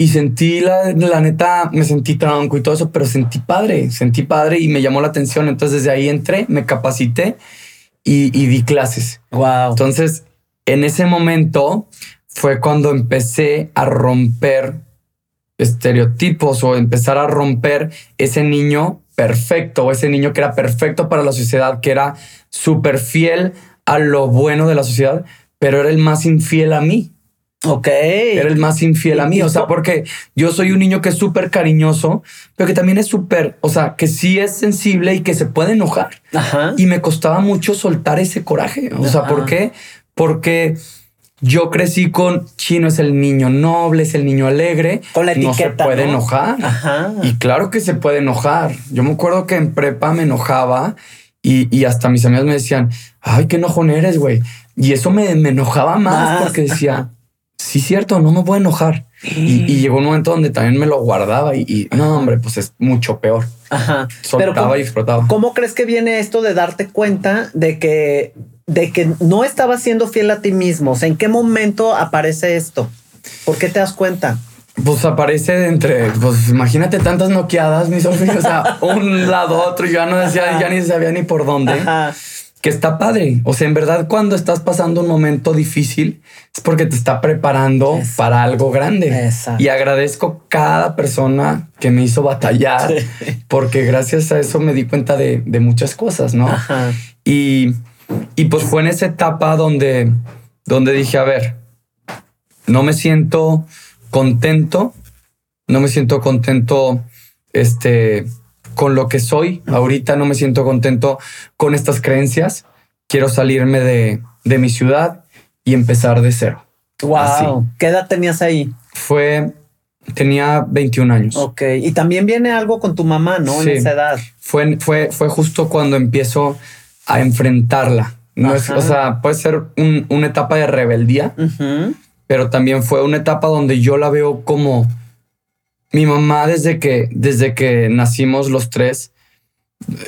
y sentí la, la neta, me sentí tranco y todo eso, pero sentí padre, sentí padre y me llamó la atención. Entonces desde ahí entré, me capacité y, di clases. Wow. Entonces en ese momento fue cuando empecé a romper estereotipos o empezar a romper ese niño perfecto, ese niño que era perfecto para la sociedad, que era súper fiel a lo bueno de la sociedad, pero era el más infiel a mí. Ok. Era el más infiel a mí. O sea, porque yo soy un niño que es súper cariñoso, pero que también es súper, o sea, que sí es sensible y que se puede enojar. Ajá. Y me costaba mucho soltar ese coraje. O sea, ¿por qué? Porque yo crecí con Chino es el niño noble, es el niño alegre. Con la etiqueta. No se puede enojar. Ajá. Y claro que se puede enojar. Yo me acuerdo que en prepa me enojaba y, y hasta mis amigos me decían, ay, qué enojón eres, güey. Y eso me, me enojaba más porque decía, sí, cierto, no me voy a enojar. Y, llegó un momento donde también me lo guardaba y, no, hombre, pues es mucho peor. Ajá. Soltaba y explotaba. ¿Cómo crees que viene esto de darte cuenta de que, de que no estabas siendo fiel a ti mismo? O sea, ¿en qué momento aparece esto? ¿Por qué te das cuenta? Pues aparece entre, pues imagínate tantas noqueadas, mis Sofía, o sea, un lado, otro, yo ya no decía, ya ni sabía ni por dónde. Que está padre. O sea, en verdad, cuando estás pasando un momento difícil, es porque te está preparando para algo grande. Y agradezco cada persona que me hizo batallar, porque gracias a eso me di cuenta de, muchas cosas, ¿no? Y, y pues fue en esa etapa donde, donde dije, a ver, no me siento contento, no me siento contento, este, con lo que soy. Ahorita no me siento contento con estas creencias. Quiero salirme de, de mi ciudad y empezar de cero. Wow. ¿Qué edad tenías ahí? Fue, tenía 21 años. Ok. Y también viene algo con tu mamá, ¿no? En esa edad. Fue, fue, fue justo cuando empiezo a enfrentarla. No es, o sea, puede ser una etapa de rebeldía, pero también fue una etapa donde yo la veo como mi mamá desde que, desde que nacimos los tres,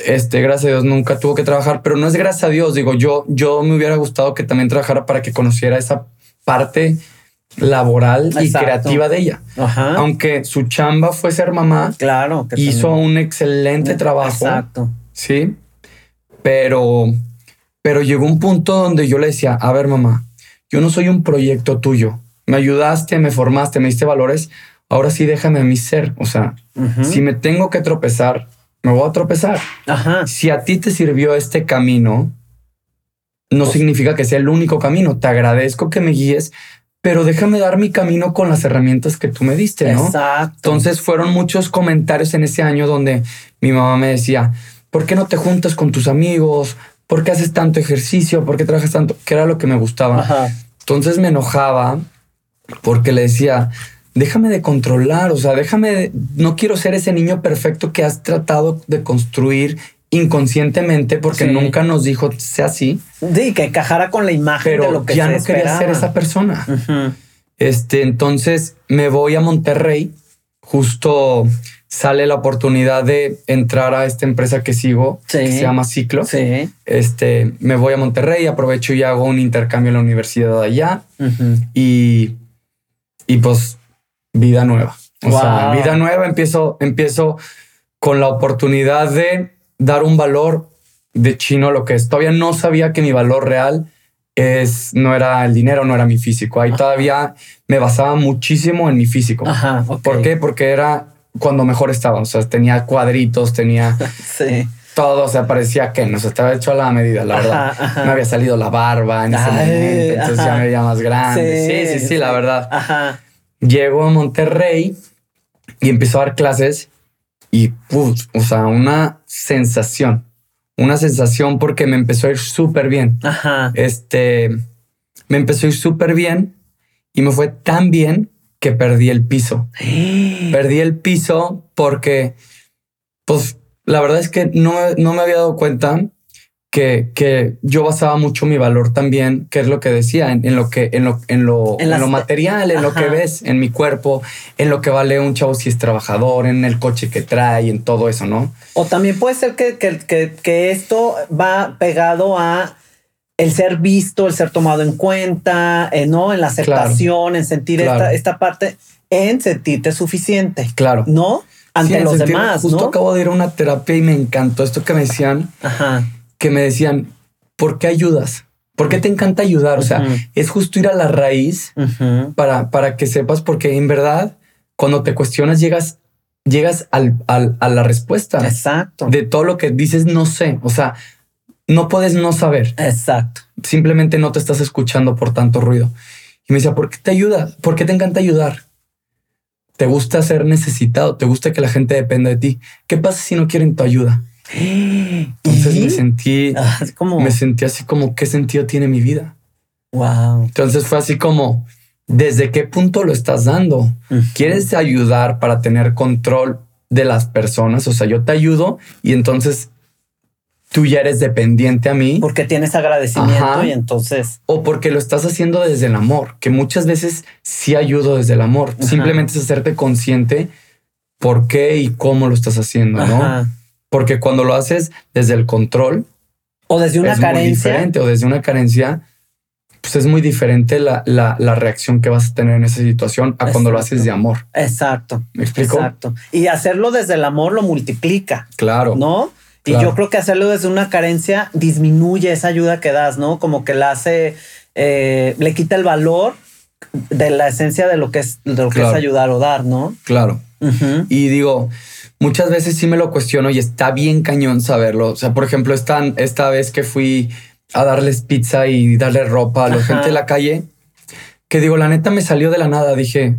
este, gracias a Dios, nunca tuvo que trabajar, pero no es gracias a Dios, digo, yo, yo me hubiera gustado que también trabajara para que conociera esa parte laboral y creativa de ella. Aunque su chamba fue ser mamá, claro, hizo un excelente trabajo. Exacto. Sí, pero, pero llegó un punto donde yo le decía, a ver, mamá, yo no soy un proyecto tuyo. Me ayudaste, me formaste, me diste valores, ahora sí déjame a mí ser. O sea, si me tengo que tropezar, me voy a tropezar. Si a ti te sirvió este camino, no significa que sea el único camino. Te agradezco que me guíes, pero déjame dar mi camino con las herramientas que tú me diste, ¿no? Exacto. Entonces fueron muchos comentarios en ese año donde mi mamá me decía, ¿por qué no te juntas con tus amigos? ¿Por qué haces tanto ejercicio? ¿Por qué trabajas tanto? Que era lo que me gustaba. Entonces me enojaba porque le decía, déjame de controlar, o sea, déjame, no quiero ser ese niño perfecto que has tratado de construir inconscientemente porque nunca nos dijo sea así. Sí, que encajara con la imagen pero de lo que ya no quería ser esa persona. Este, entonces me voy a Monterrey, justo sale la oportunidad de entrar a esta empresa que sigo, que se llama Ciclo. Sí. Este, me voy a Monterrey, aprovecho y hago un intercambio en la universidad allá y, y pues vida nueva. O sea, vida nueva, empiezo, empiezo con la oportunidad de dar un valor de chino a lo que es. Todavía no sabía que mi valor real es, no era el dinero, no era mi físico. Ahí todavía me basaba muchísimo en mi físico. Ajá, ¿Por qué? Porque era cuando mejor estaba. O sea, tenía cuadritos, tenía sí. todo. O sea, parecía que no se estaba hecho a la medida, la verdad. Me había salido la barba en ese momento, entonces ya me veía más grande. Sí, sí, sí, la verdad. Ajá. Llego a Monterrey y empiezo a dar clases y, puf, o sea, una sensación, una sensación porque me empezó a ir súper bien. Ajá. Este, me empezó a ir súper bien y me fue tan bien que perdí el piso. perdí el piso porque, pues, la verdad es que no, no me había dado cuenta que, que, yo basaba mucho mi valor también, que es lo que decía, en, lo que, en lo, en lo, en lo material, en lo que ves, en mi cuerpo, en lo que vale un chavo si es trabajador, en el coche que trae, en todo eso, ¿no? O también puede ser que, que, que esto va pegado a el ser visto, el ser tomado en cuenta, eh, ¿no? En la aceptación, en sentir esta, esta parte, en sentirte suficiente. Claro. ¿No? Ante los demás. Justo acabo de ir a una terapia y me encantó esto que me decían. Ajá que me decían, ¿por qué ayudas? ¿Por qué te encanta ayudar? O sea, es justo ir a la raíz para, para que sepas, porque en verdad, cuando te cuestionas, llegas, llegas al, a la respuesta. Exacto. De todo lo que dices, no sé. O sea, no puedes no saber. Exacto. Simplemente no te estás escuchando por tanto ruido. Y me decía, ¿por qué te ayuda? ¿Por qué te encanta ayudar? ¿Te gusta ser necesitado? ¿Te gusta que la gente dependa de ti? ¿Qué pasa si no quieren tu ayuda? Entonces me sentí, ah, como... me sentí así como qué sentido tiene mi vida. Wow. Entonces fue así como desde qué punto lo estás dando. ¿Quieres ayudar para tener control de las personas? O sea, yo te ayudo y entonces tú ya eres dependiente a mí. Porque tienes agradecimiento y entonces. O porque lo estás haciendo desde el amor, que muchas veces sí ayudo desde el amor. Simplemente es hacerte consciente por qué y cómo lo estás haciendo, ¿no? Porque cuando lo haces desde el control o desde una carencia o desde una carencia, pues es muy diferente la, la, la, reacción que vas a tener en esa situación a cuando lo haces de amor. Exacto. ¿Me explico? Exacto. Y hacerlo desde el amor lo multiplica. Claro. ¿No? Y yo creo que hacerlo desde una carencia disminuye esa ayuda que das, ¿no? Como que la hace, eh, le quita el valor de la esencia de lo que es, de lo que es ayudar o dar, ¿no? Claro. Y digo, muchas veces sí me lo cuestiono y está bien cañón saberlo. O sea, por ejemplo, esta, esta vez que fui a darles pizza y darle ropa a la gente de la calle, que digo, la neta me salió de la nada. Dije,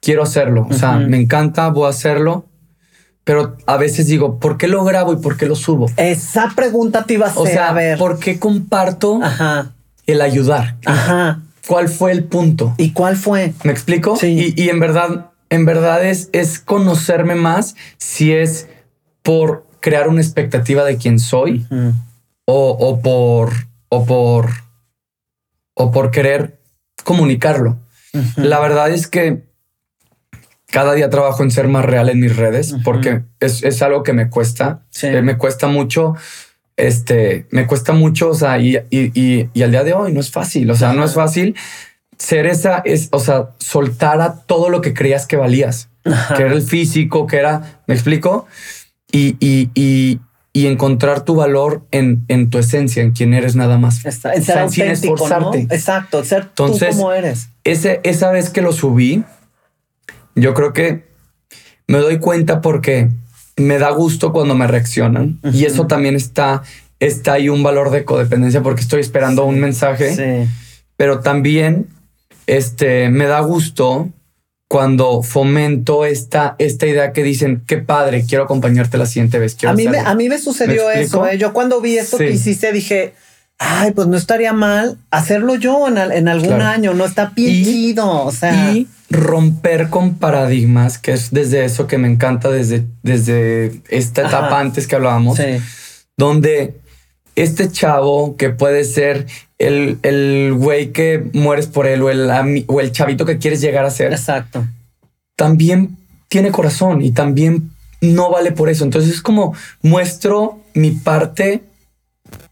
quiero hacerlo. O sea, me encanta, voy a hacerlo. Pero a veces digo, ¿por qué lo grabo y por qué lo subo? Esa pregunta te iba a hacer. O sea, a ver. ¿por qué comparto el ayudar? Ajá. ¿Cuál fue el punto? ¿Y cuál fue? ¿Me explico? Sí. Y, en verdad, en verdad es, es conocerme más si es por crear una expectativa de quién soy o, o, por o por o por querer comunicarlo. La verdad es que cada día trabajo en ser más real en mis redes porque es, algo que me cuesta. Eh, me cuesta mucho. Este me cuesta mucho. O sea, y, y, al día de hoy no es fácil. O sea, no es fácil ser esa, es, o sea, soltar a todo lo que creías que valías, que era el físico, que era, me explico, y, y, y, y encontrar tu valor en, en, tu esencia, en quién eres nada más. Está, en ser sin esforzarte. Exacto, ser Entonces, tú como eres. Ese, esa vez que lo subí, yo creo que me doy cuenta porque me da gusto cuando me reaccionan y eso también está, está ahí un valor de codependencia porque estoy esperando un mensaje, sí. pero también este, me da gusto cuando fomento esta, esta idea que dicen, qué padre, quiero acompañarte la siguiente vez. a, mí me, a mí me sucedió eso. ¿eh? Yo cuando vi esto que hiciste dije, ay, pues no estaría mal hacerlo yo en, algún año, no está bien O sea, y romper con paradigmas, que es desde eso que me encanta, desde, desde esta etapa antes que hablábamos, donde este chavo que puede ser el, el güey que mueres por él o el, o el chavito que quieres llegar a ser. Exacto. También tiene corazón y también no vale por eso. Entonces es como muestro mi parte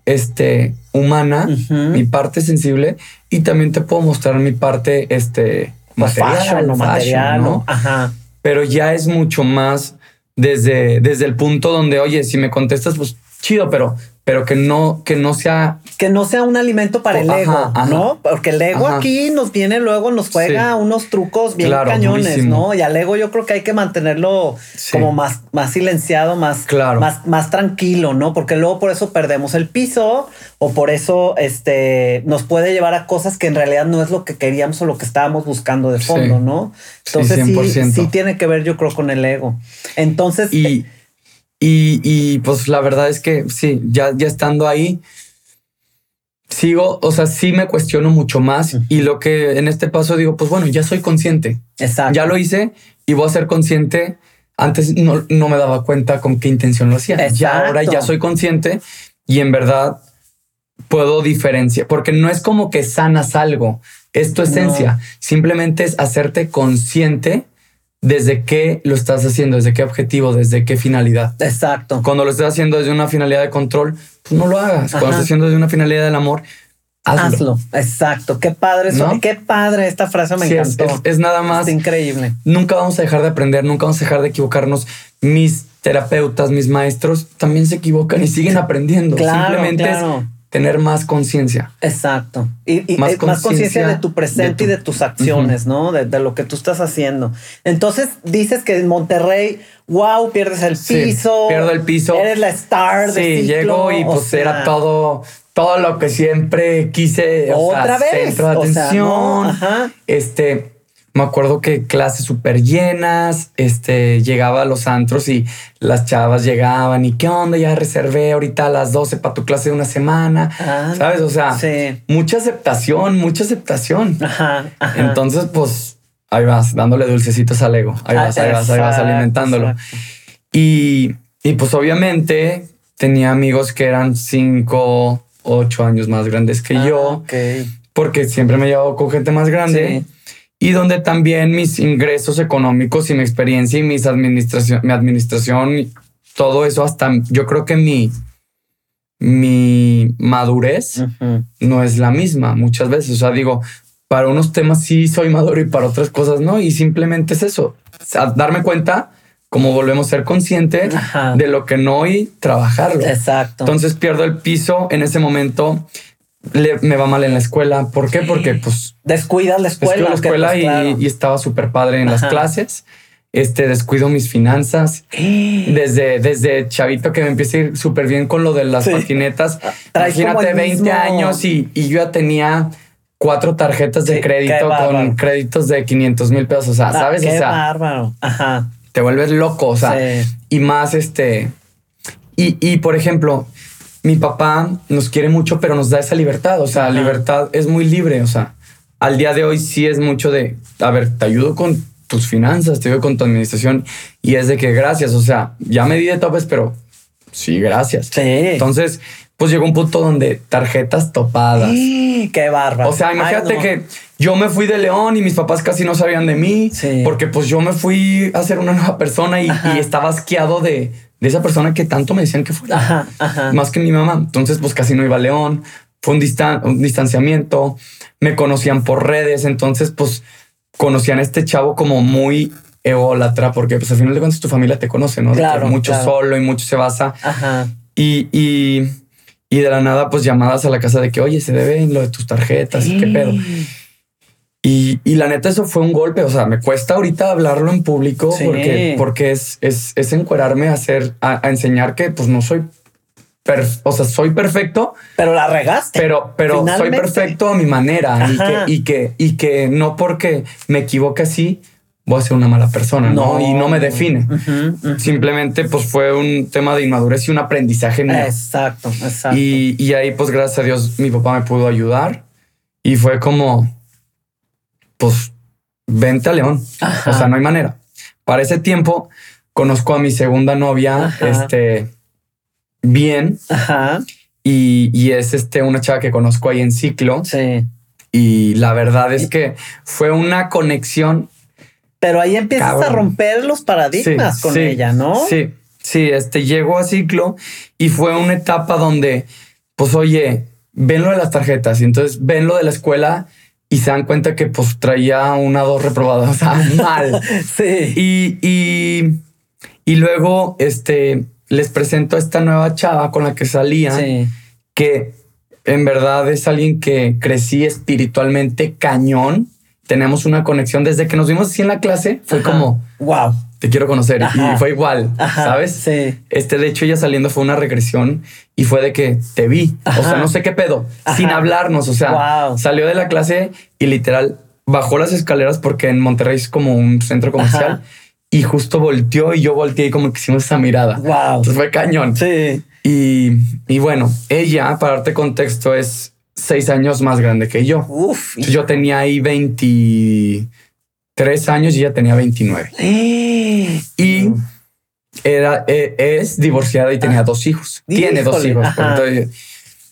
este, humana, mi parte sensible y también te puedo mostrar mi parte este, material, o material, ¿no? Ajá. Pero ya es mucho más desde, desde el punto donde, oye, si me contestas, pues chido, pero pero que no, que no sea. Que no sea un alimento para el ego, ¿no? Porque el ego aquí nos viene luego, nos juega unos trucos bien cañones, ¿no? Y al ego yo creo que hay que mantenerlo como más, más silenciado, más, claro. más, más tranquilo, ¿no? Porque luego por eso perdemos el piso o por eso este, nos puede llevar a cosas que en realidad no es lo que queríamos o lo que estábamos buscando de fondo, ¿no? Entonces sí, sí, tiene que ver, yo creo, con el ego. Entonces. Y, y, pues la verdad es que sí, ya, ya estando ahí, sigo, o sea, sí me cuestiono mucho más y lo que en este paso digo, pues bueno, ya soy consciente. Exacto. Ya lo hice y voy a ser consciente. Antes no, no me daba cuenta con qué intención lo hacía. Ya ahora ya soy consciente y en verdad puedo diferenciar, porque no es como que sanas algo, es tu esencia. Simplemente es hacerte consciente desde qué lo estás haciendo, desde qué objetivo, desde qué finalidad. Exacto. Cuando lo estás haciendo desde una finalidad de control, pues no lo hagas. Cuando lo estás haciendo desde una finalidad del amor, hazlo. Exacto. Qué padre eso. Qué padre esta frase me encantó. Es, nada más. Es increíble. Nunca vamos a dejar de aprender, nunca vamos a dejar de equivocarnos. Mis terapeutas, mis maestros también se equivocan y siguen aprendiendo. Simplemente es tener más conciencia. Exacto. Y, más conciencia de tu presente y de tus acciones, ¿no? De, lo que tú estás haciendo. Entonces dices que en Monterrey, wow, pierdes el piso. pierdo el piso. Eres la star de Sí, llego y pues era todo, todo lo que siempre quise. Otra vez. Centro de atención. Ajá. Este me acuerdo que clases súper llenas, este, llegaba a los antros y las chavas llegaban y qué onda, ya reservé ahorita a las 12 para tu clase de una semana, ah, ¿sabes? O sea, mucha aceptación, mucha aceptación. Entonces, pues ahí vas, dándole dulcecitos al ego, ahí vas, ahí vas, ahí vas alimentándolo. Y, y pues obviamente tenía amigos que eran cinco, ocho años más grandes que ah, yo, porque siempre me he llevado con gente más grande y donde también mis ingresos económicos y mi experiencia y mis administración, mi administración, todo eso hasta yo creo que mi, mi madurez no es la misma muchas veces. O sea, digo, para unos temas sí soy maduro y para otras cosas no. Y simplemente es eso, darme cuenta como volvemos a ser consciente de lo que no y trabajarlo. Exacto. Entonces pierdo el piso en ese momento. Me va mal en la escuela. ¿Por qué? Porque pues descuidas la escuela. la escuela pues, y, estaba súper padre en las clases. Este descuido mis finanzas desde, desde chavito que me empieza a ir súper bien con lo de las patinetas. Imagínate 20 años y, y yo ya tenía cuatro tarjetas de crédito con créditos de 500 mil pesos. O sea, ¿sabes? Qué o sea, bárbaro. Ajá. Te vuelves loco. O sea, y más este. Y, y por ejemplo, mi papá nos quiere mucho, pero nos da esa libertad. O sea, libertad es muy libre. O sea, al día de hoy sí es mucho de, a ver, te ayudo con tus finanzas, te ayudo con tu administración y es de que gracias. O sea, ya me di de topes, pero sí, gracias. Sí. Entonces, pues llegó un punto donde tarjetas topadas. ¡Qué bárbaro! O sea, imagínate que yo me fui de León y mis papás casi no sabían de mí, porque pues yo me fui a ser una nueva persona y, estaba asqueado de, de, esa persona que tanto me decían que fuera. Más que mi mamá. Entonces, pues casi no iba a León. Fue un, un distanciamiento. Me conocían por redes. Entonces, pues conocían a este chavo como muy ególatra, porque pues al final de cuentas tu familia te conoce, ¿no? Claro, mucho solo y mucho se basa. Y, y y de la nada, pues llamadas a la casa de que, oye, se debe lo de tus tarjetas, qué pedo. Y, y, la neta, eso fue un golpe. O sea, me cuesta ahorita hablarlo en público porque, porque es, es, es encuerarme a hacer, a, enseñar que pues no soy o sea, soy perfecto, pero la regaste. Pero, pero soy perfecto a mi manera y que, y que, y que no porque me equivoque así, voy a ser una mala persona, ¿no? Y no me define. Simplemente pues fue un tema de inmadurez y un aprendizaje mío. Exacto, exacto. Y, ahí pues gracias a Dios mi papá me pudo ayudar y fue como, pues, vente a León. O sea, no hay manera. Para ese tiempo conozco a mi segunda novia, este, bien. Ajá. Y, y, es este una chava que conozco ahí en ciclo. Sí. Y la verdad es que fue una conexión pero ahí empiezas a romper los paradigmas con ella, ¿no? Sí, sí, este llegó a ciclo y fue una etapa donde, pues, oye, ven lo de las tarjetas y entonces ven lo de la escuela y se dan cuenta que pues traía una dos reprobadas, o sea, mal. sí. Y, y, y, luego, este, les presento a esta nueva chava con la que salía, que en verdad es alguien que crecí espiritualmente cañón tenemos una conexión desde que nos vimos así en la clase. Fue como, wow, te quiero conocer. Y fue igual, ¿sabes? Sí. Este, de hecho, ella saliendo fue una regresión y fue de que te vi. O sea, no sé qué pedo, sin hablarnos. O sea, salió de la clase y literal bajó las escaleras porque en Monterrey es como un centro comercial. Y justo volteó y yo volteé y como que hicimos esa mirada. Wow. Entonces fue cañón. Sí. Y, y bueno, ella, para darte contexto, es seis años más grande que yo. Uf. Yo tenía ahí 23 años y ella tenía 29. Eh. Y era, e, es divorciada y tenía ah. dos hijos. Tiene dos hijos.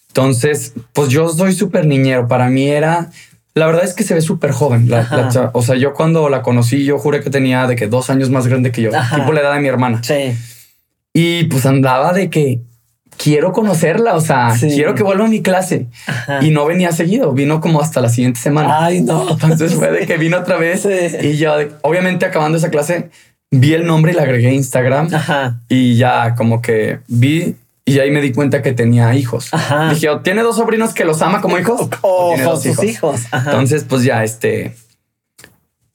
Entonces, pues yo soy súper niñero. Para mí era... La verdad es que se ve súper joven. o sea, yo cuando la conocí, yo juré que tenía de que dos años más grande que yo, tipo la edad de mi hermana. Sí. Y pues andaba de que quiero conocerla, o sea, quiero que vuelva a mi clase. Y no venía seguido, vino como hasta la siguiente semana. Ay, no. Entonces fue de que vino otra vez y yo, obviamente acabando esa clase, vi el nombre y la agregué a Instagram y ya como que vi y ahí me di cuenta que tenía hijos. Dije, o tiene dos sobrinos que los ama como hijos o, tiene dos hijos. hijos. Entonces, pues ya este,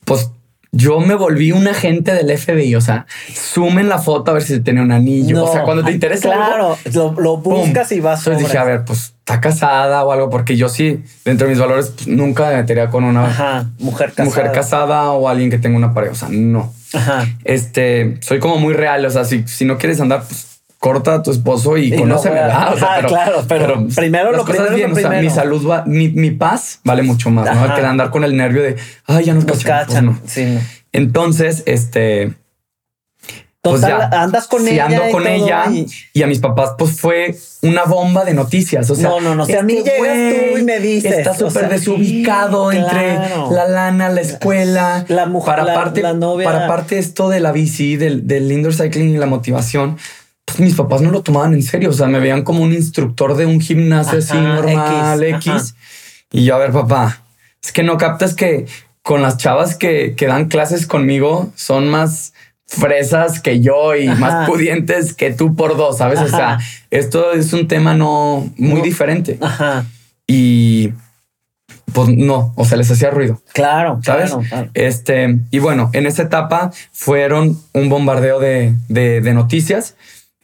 pues yo me volví un agente del FBI. O sea, sumen la foto a ver si se tiene un anillo. o sea, cuando te interesa. Claro, lo, buscas y vas. Entonces dije, a ver, pues está casada o algo, porque yo sí, dentro de mis valores, pues, nunca me metería con una mujer casada. mujer casada o alguien que tenga una pareja. O sea, no. Ajá. Este soy como muy real. O sea, si, si no quieres andar, pues corta a tu esposo y, conoce conóceme. o sea, claro, pero, primero lo cosas bien, o sea, mi salud va, mi, mi, paz vale mucho más, ¿no? Que andar con el nervio de, ay, ya nos, nos cachan. Pues sí, Entonces, este... pues ya, andas con ella. ando con ella y... a mis papás, pues fue una bomba de noticias. O sea, no, no, no. a mí llegas tú y me dices. Está súper desubicado entre la lana, la escuela, la mujer, para parte, la novia. Para parte esto de la bici, del, del indoor cycling y la motivación pues mis papás no lo tomaban en serio. O sea, me veían como un instructor de un gimnasio así normal, X. Y yo, a ver, papá, es que no captas que con las chavas que, que dan clases conmigo son más fresas que yo y más pudientes que tú por dos, ¿sabes? O sea, esto es un tema no muy diferente. Ajá. Y pues no, o sea, les hacía ruido. Claro, ¿sabes? Este, y bueno, en esa etapa fueron un bombardeo de, de, noticias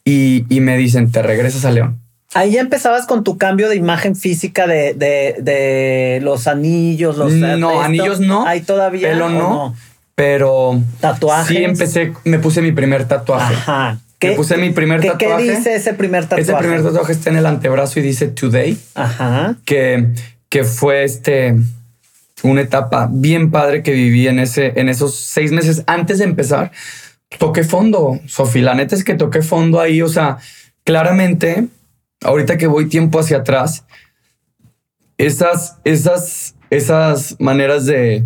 y, y, me dicen, te regresas a León. Ahí ya empezabas con tu cambio de imagen física de, de, de los anillos, los... No, anillos no. Ahí todavía... Pelo no, pero... Tatuajes. Sí, empecé, me puse mi primer tatuaje. Ajá. me puse mi primer tatuaje. ¿Qué dice ese primer tatuaje? Ese primer tatuaje está en el antebrazo y dice Today. Ajá. Que que fue este una etapa bien padre que viví en ese en esos seis meses antes de empezar. Toqué fondo, Sofi. La neta es que toqué fondo ahí. O sea, claramente, ahorita que voy tiempo hacia atrás, esas, esas, esas maneras de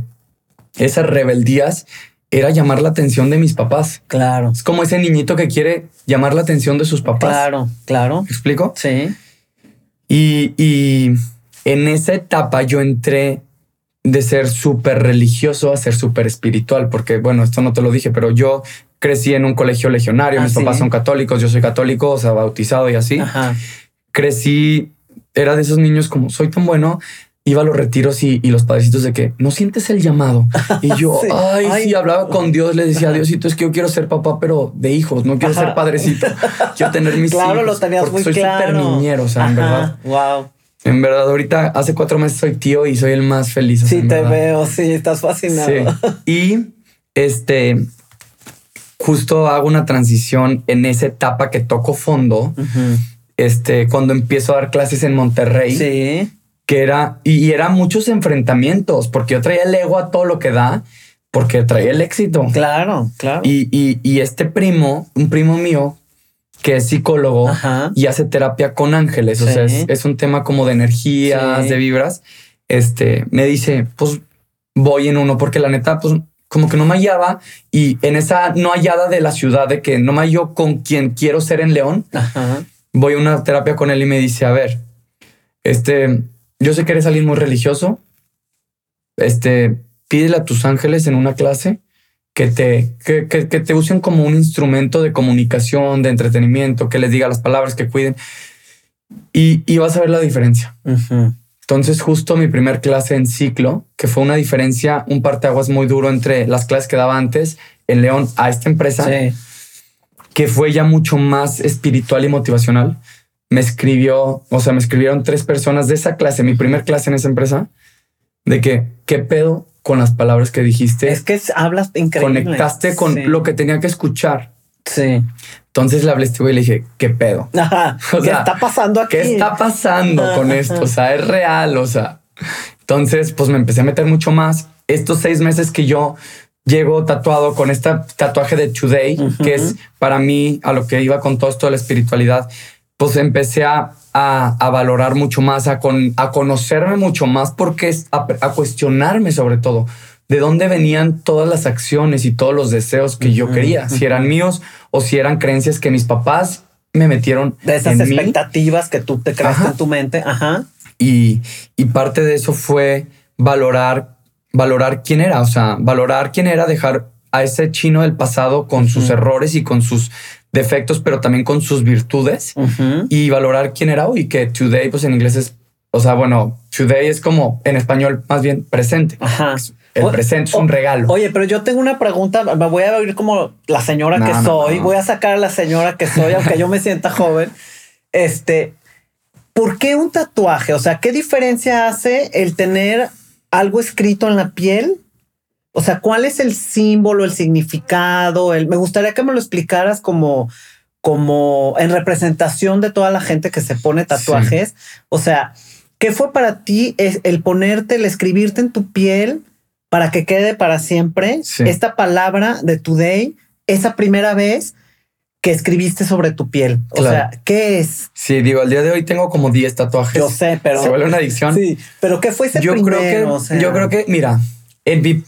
esas rebeldías era llamar la atención de mis papás. Claro. Es como ese niñito que quiere llamar la atención de sus papás. Claro, claro. ¿Me explico? Sí. Y, y en esa etapa yo entré de ser súper religioso a ser súper espiritual, porque bueno, esto no te lo dije, pero yo crecí en un colegio legionario, mis ah, papás son católicos, yo soy católico, o sea, bautizado y así. Crecí, era de esos niños como soy tan bueno, iba a los retiros y, los padrecitos de que no sientes el llamado. Y yo, ay, sí, hablaba con Dios, le decía Diosito, es que yo quiero ser papá, pero de hijos, no quiero ser padrecito. Quiero tener mis claro, hijos. lo tenías muy soy súper niñero, o sea, en verdad. Wow. En verdad, ahorita hace cuatro meses soy tío y soy el más feliz. Sí, te veo, sí, estás fascinado. Y este, justo hago una transición en esa etapa que toco fondo. Este, cuando empiezo a dar clases en Monterrey. Sí. Que era, y, era muchos enfrentamientos, porque yo traía el ego a todo lo que da, porque traía el éxito. Claro, claro. Y, y, y este primo, un primo mío, que es psicólogo y hace terapia con ángeles. O sea, es, un tema como de energías, de vibras. Este me dice, pues voy en uno, porque la neta, pues como que no me hallaba y en esa no hallada de la ciudad de que no me hallo con quien quiero ser en León. Voy a una terapia con él y me dice, a ver, este, yo sé que eres alguien muy religioso. Este, pídele a tus ángeles en una clase que te, que, te usen como un instrumento de comunicación, de entretenimiento, que les diga las palabras, que cuiden. Y, y vas a ver la diferencia. Entonces, justo mi primer clase en ciclo, que fue una diferencia, un parteaguas muy duro entre las clases que daba antes en León a esta empresa, que fue ya mucho más espiritual y motivacional. Me escribió, o sea, me escribieron tres personas de esa clase, mi primer clase en esa empresa, de que, ¿qué pedo? con las palabras que dijiste. Es que hablas increíble. Conectaste con lo que tenía que escuchar. Sí. Entonces le hablé a este güey y le dije, ¿qué pedo? ¿Qué está pasando aquí? ¿Qué está pasando con esto? O sea, es real, o sea. Entonces, pues me empecé a meter mucho más. Estos seis meses que yo llego tatuado con este tatuaje de Today, que es para mí a lo que iba con todo esto de la espiritualidad, pues empecé a a, valorar mucho más, a, con, a conocerme mucho más, porque es a, cuestionarme sobre todo de dónde venían todas las acciones y todos los deseos que yo quería, si eran míos o si eran creencias que mis papás me metieron. De esas expectativas que tú te creaste en tu mente. Ajá. Y, y parte de eso fue valorar, valorar quién era, o sea, valorar quién era, dejar a ese chino del pasado con sus errores y con sus defectos, pero también con sus virtudes y valorar quién era hoy, que today, pues en inglés es, o sea, bueno, today es como en español más bien presente. El presente es un regalo. Oye, pero yo tengo una pregunta. Me voy a oír como la señora que soy. Voy a sacar a la señora que soy, aunque yo me sienta joven. Este, ¿por qué un tatuaje? O sea, ¿qué diferencia hace el tener algo escrito en la piel o sea, ¿cuál es el símbolo, el significado? El, me gustaría que me lo explicaras como, como en representación de toda la gente que se pone tatuajes. O sea, ¿qué fue para ti el ponerte, el escribirte en tu piel para que quede para siempre esta palabra de today, esa primera vez que escribiste sobre tu piel? O sea, ¿qué es? Sí, digo, al día de hoy tengo como 10 tatuajes. Yo sé, pero... Se vuelve una adicción. Sí, pero ¿qué fue ese yo Creo que, Yo creo que, mira, en mi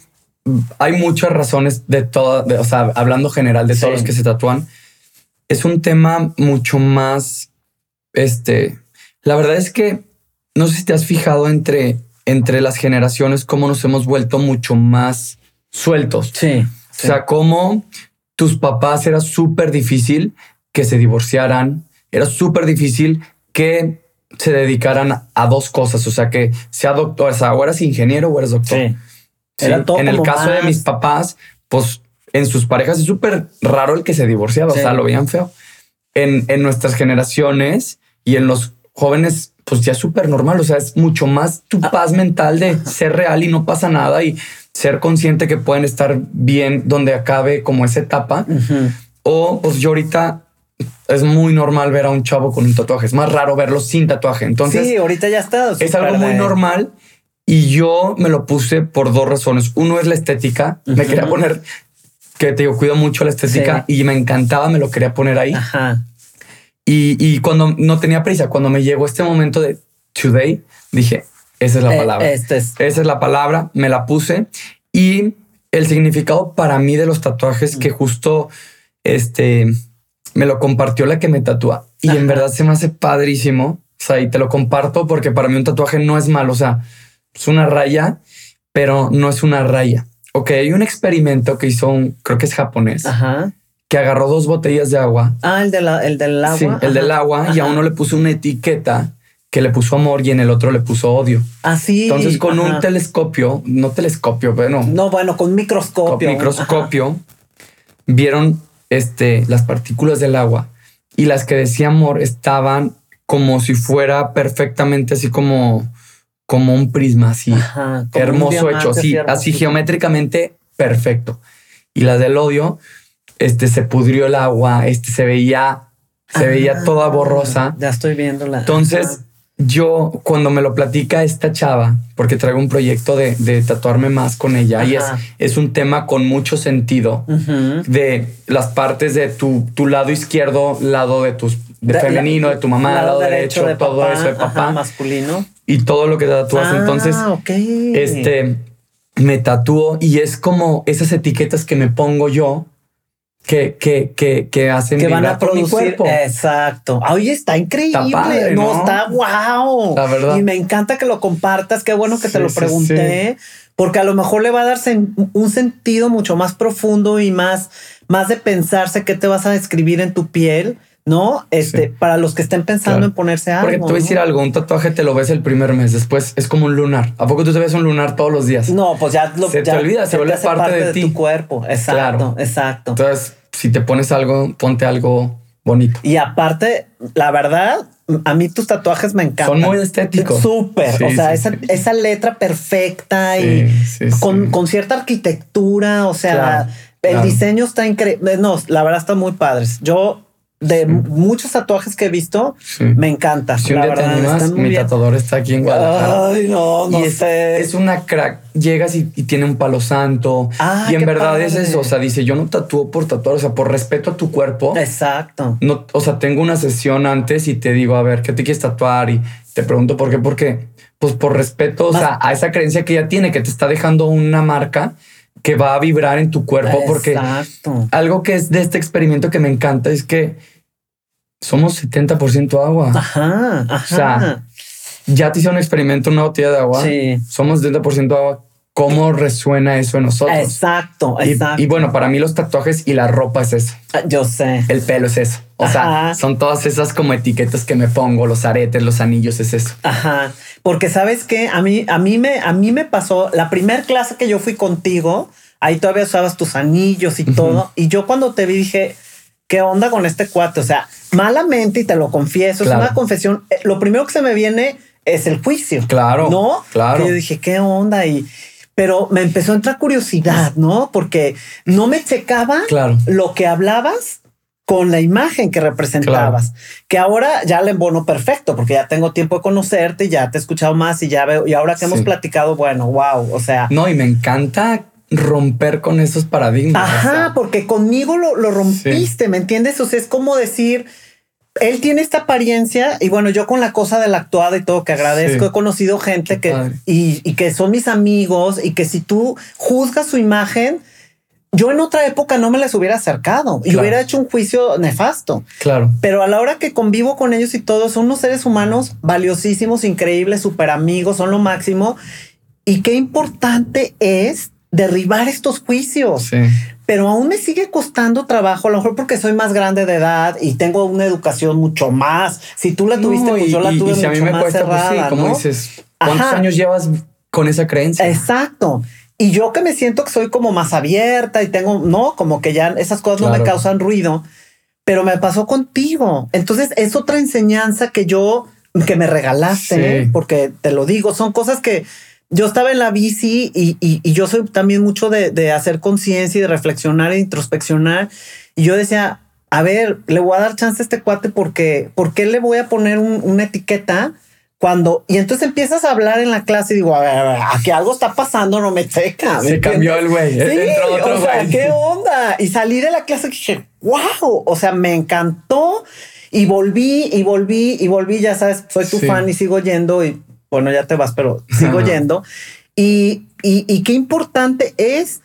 hay muchas razones de todo, o sea, hablando general de todos los que se tatúan. Es un tema mucho más, este, la verdad es que no sé si te has fijado entre, entre las generaciones cómo nos hemos vuelto mucho más sueltos. Sí. O sea, cómo tus papás era súper difícil que se divorciaran, era súper difícil que se dedicaran a dos cosas, o sea, que sea doctor, o sea, o eres ingeniero o eres doctor. Era todo en el caso de mis papás, pues en sus parejas es súper raro el que se divorciaba, o sea, lo veían feo. En, en nuestras generaciones y en los jóvenes, pues ya es súper normal, o sea, es mucho más tu ah. paz mental de ser real y no pasa nada y ser consciente que pueden estar bien donde acabe como esa etapa. O pues yo ahorita es muy normal ver a un chavo con un tatuaje. Es más raro verlo sin tatuaje. Entonces, sí, ahorita ya está. Es algo muy normal y yo me lo puse por dos razones. Uno es la estética. Me quería poner que te digo, cuido mucho la estética y me encantaba, me lo quería poner ahí. Y, y, cuando no tenía prisa, cuando me llegó este momento de today, dije, esa es la eh, palabra. Este Esa es la palabra, me la puse y el significado para mí de los tatuajes que justo este me lo compartió la que me tatúa y en verdad se me hace padrísimo. O sea, y te lo comparto porque para mí un tatuaje no es malo. O sea, es una raya, pero no es una raya. Ok, hay un experimento que hizo un, creo que es japonés, que agarró dos botellas de agua. Ah, el, de la, el del agua. Sí, el del agua y a uno le puso una etiqueta que le puso amor y en el otro le puso odio. Así. Ah, Entonces, con un telescopio, no telescopio, bueno. No, bueno, con microscopio. Con microscopio, vieron este, las partículas del agua y las que decía amor estaban como si fuera perfectamente así como, como un prisma, así hermoso hecho, así, así geométricamente perfecto. Y las del odio, este se pudrió el agua, este se veía, se veía toda borrosa. Ya estoy viéndola. Entonces, yo cuando me lo platica esta chava, porque traigo un proyecto de, tatuarme más con ella y es, es un tema con mucho sentido de las partes de tu, tu lado izquierdo, lado de tus de, femenino, de tu mamá, lado, derecho, todo eso de papá masculino y todo lo que te tatúas. Ah, Entonces, este me tatúo y es como esas etiquetas que me pongo yo que, que, que, que hacen que van a producir. Mi cuerpo. Exacto. Oye, está increíble. ¿no? está wow. La verdad. Y me encanta que lo compartas. Qué bueno que te lo pregunté. Porque a lo mejor le va a darse un sentido mucho más profundo y más, más de pensarse qué te vas a describir en tu piel. ¿No? Este, para los que estén pensando en ponerse algo. Porque te voy a decir algo, un tatuaje te lo ves el primer mes, después es como un lunar. ¿A poco tú te ves un lunar todos los días? No, pues ya lo se te olvida, se, vuelve parte, de, ti. tu cuerpo. Exacto, exacto. Entonces, si te pones algo, ponte algo bonito. Y aparte, la verdad, a mí tus tatuajes me encantan. Son muy estéticos. Súper. o sea, esa, letra perfecta y con, cierta arquitectura. O sea, el diseño está increíble. No, la verdad está muy padres. Yo de muchos tatuajes que he visto, me encanta. Si un día te animas, mi tatuador está aquí en Guadalajara. Ay, no, no y sé. Es, una crack. Llegas y, tiene un palo santo. Ah, y en verdad es eso. O sea, dice, yo no tatúo por tatuar, o sea, por respeto a tu cuerpo. Exacto. No, o sea, tengo una sesión antes y te digo, a ver, ¿qué te quieres tatuar? Y te pregunto por qué, porque, pues por respeto, o sea, a esa creencia que ya tiene, que te está dejando una marca que va a vibrar en tu cuerpo. Porque algo que es de este experimento que me encanta es que somos 70% agua. Ajá, ajá. O sea, ya te hice un experimento, una botella de agua. Sí. Somos 70% agua. ¿Cómo resuena eso en nosotros? Exacto, exacto. Y, bueno, para mí los tatuajes y la ropa es eso. Ah, yo sé. El pelo es eso. O sea, son todas esas como etiquetas que me pongo, los aretes, los anillos, es eso. Ajá. Porque sabes que a mí, a mí me, a mí me pasó la primera clase que yo fui contigo. Ahí todavía usabas tus anillos y todo. Y yo cuando te vi dije, ¿qué onda con este cuate? O sea, malamente, y te lo confieso, es una confesión. Eh, lo primero que se me viene es el juicio. Claro. ¿No? Claro. yo dije, ¿qué onda? Y, pero me empezó a entrar curiosidad, ¿no? Porque no me checaba lo que hablabas con la imagen que representabas, que ahora ya le embono perfecto, porque ya tengo tiempo de conocerte, ya te he escuchado más y ya veo, y ahora que hemos platicado, bueno, wow, o sea. No, y me encanta romper con esos paradigmas. Ajá, porque conmigo lo, rompiste, ¿me entiendes? O sea, es como decir, él tiene esta apariencia y bueno, yo con la cosa de la actuada y todo que agradezco, he conocido gente que y, y, que son mis amigos y que si tú juzgas su imagen, yo en otra época no me les hubiera acercado y hubiera hecho un juicio nefasto. Claro. Pero a la hora que convivo con ellos y todos son unos seres humanos valiosísimos, increíbles, súper amigos, son lo máximo. Y qué importante es derribar estos juicios. Pero aún me sigue costando trabajo, a lo mejor porque soy más grande de edad y tengo una educación mucho más. Si tú la tuviste, pues yo la tuve mucho a mí me más cuesta, pues cerrada, como dices, ¿cuántos años llevas con esa creencia? Exacto. Y yo que me siento que soy como más abierta y tengo, no, como que ya esas cosas no me causan ruido, pero me pasó contigo. Entonces es otra enseñanza que yo, que me regalaste, porque te lo digo, son cosas que yo estaba en la bici y, yo soy también mucho de, hacer conciencia y de reflexionar e introspeccionar. Y yo decía, a ver, le voy a dar chance a este cuate porque, ¿por qué le voy a poner una etiqueta? Cuando, y entonces empiezas a hablar en la clase y digo, a ver, a ver, aquí algo está pasando, no me checa. Se cambió el güey. Sí, otro o sea, ¿qué onda? Y salí de la clase y dije, wow, o sea, me encantó. Y volví y volví y volví, ya sabes, soy tu fan y sigo yendo y bueno, ya te vas, pero sigo yendo. Y, y, qué importante es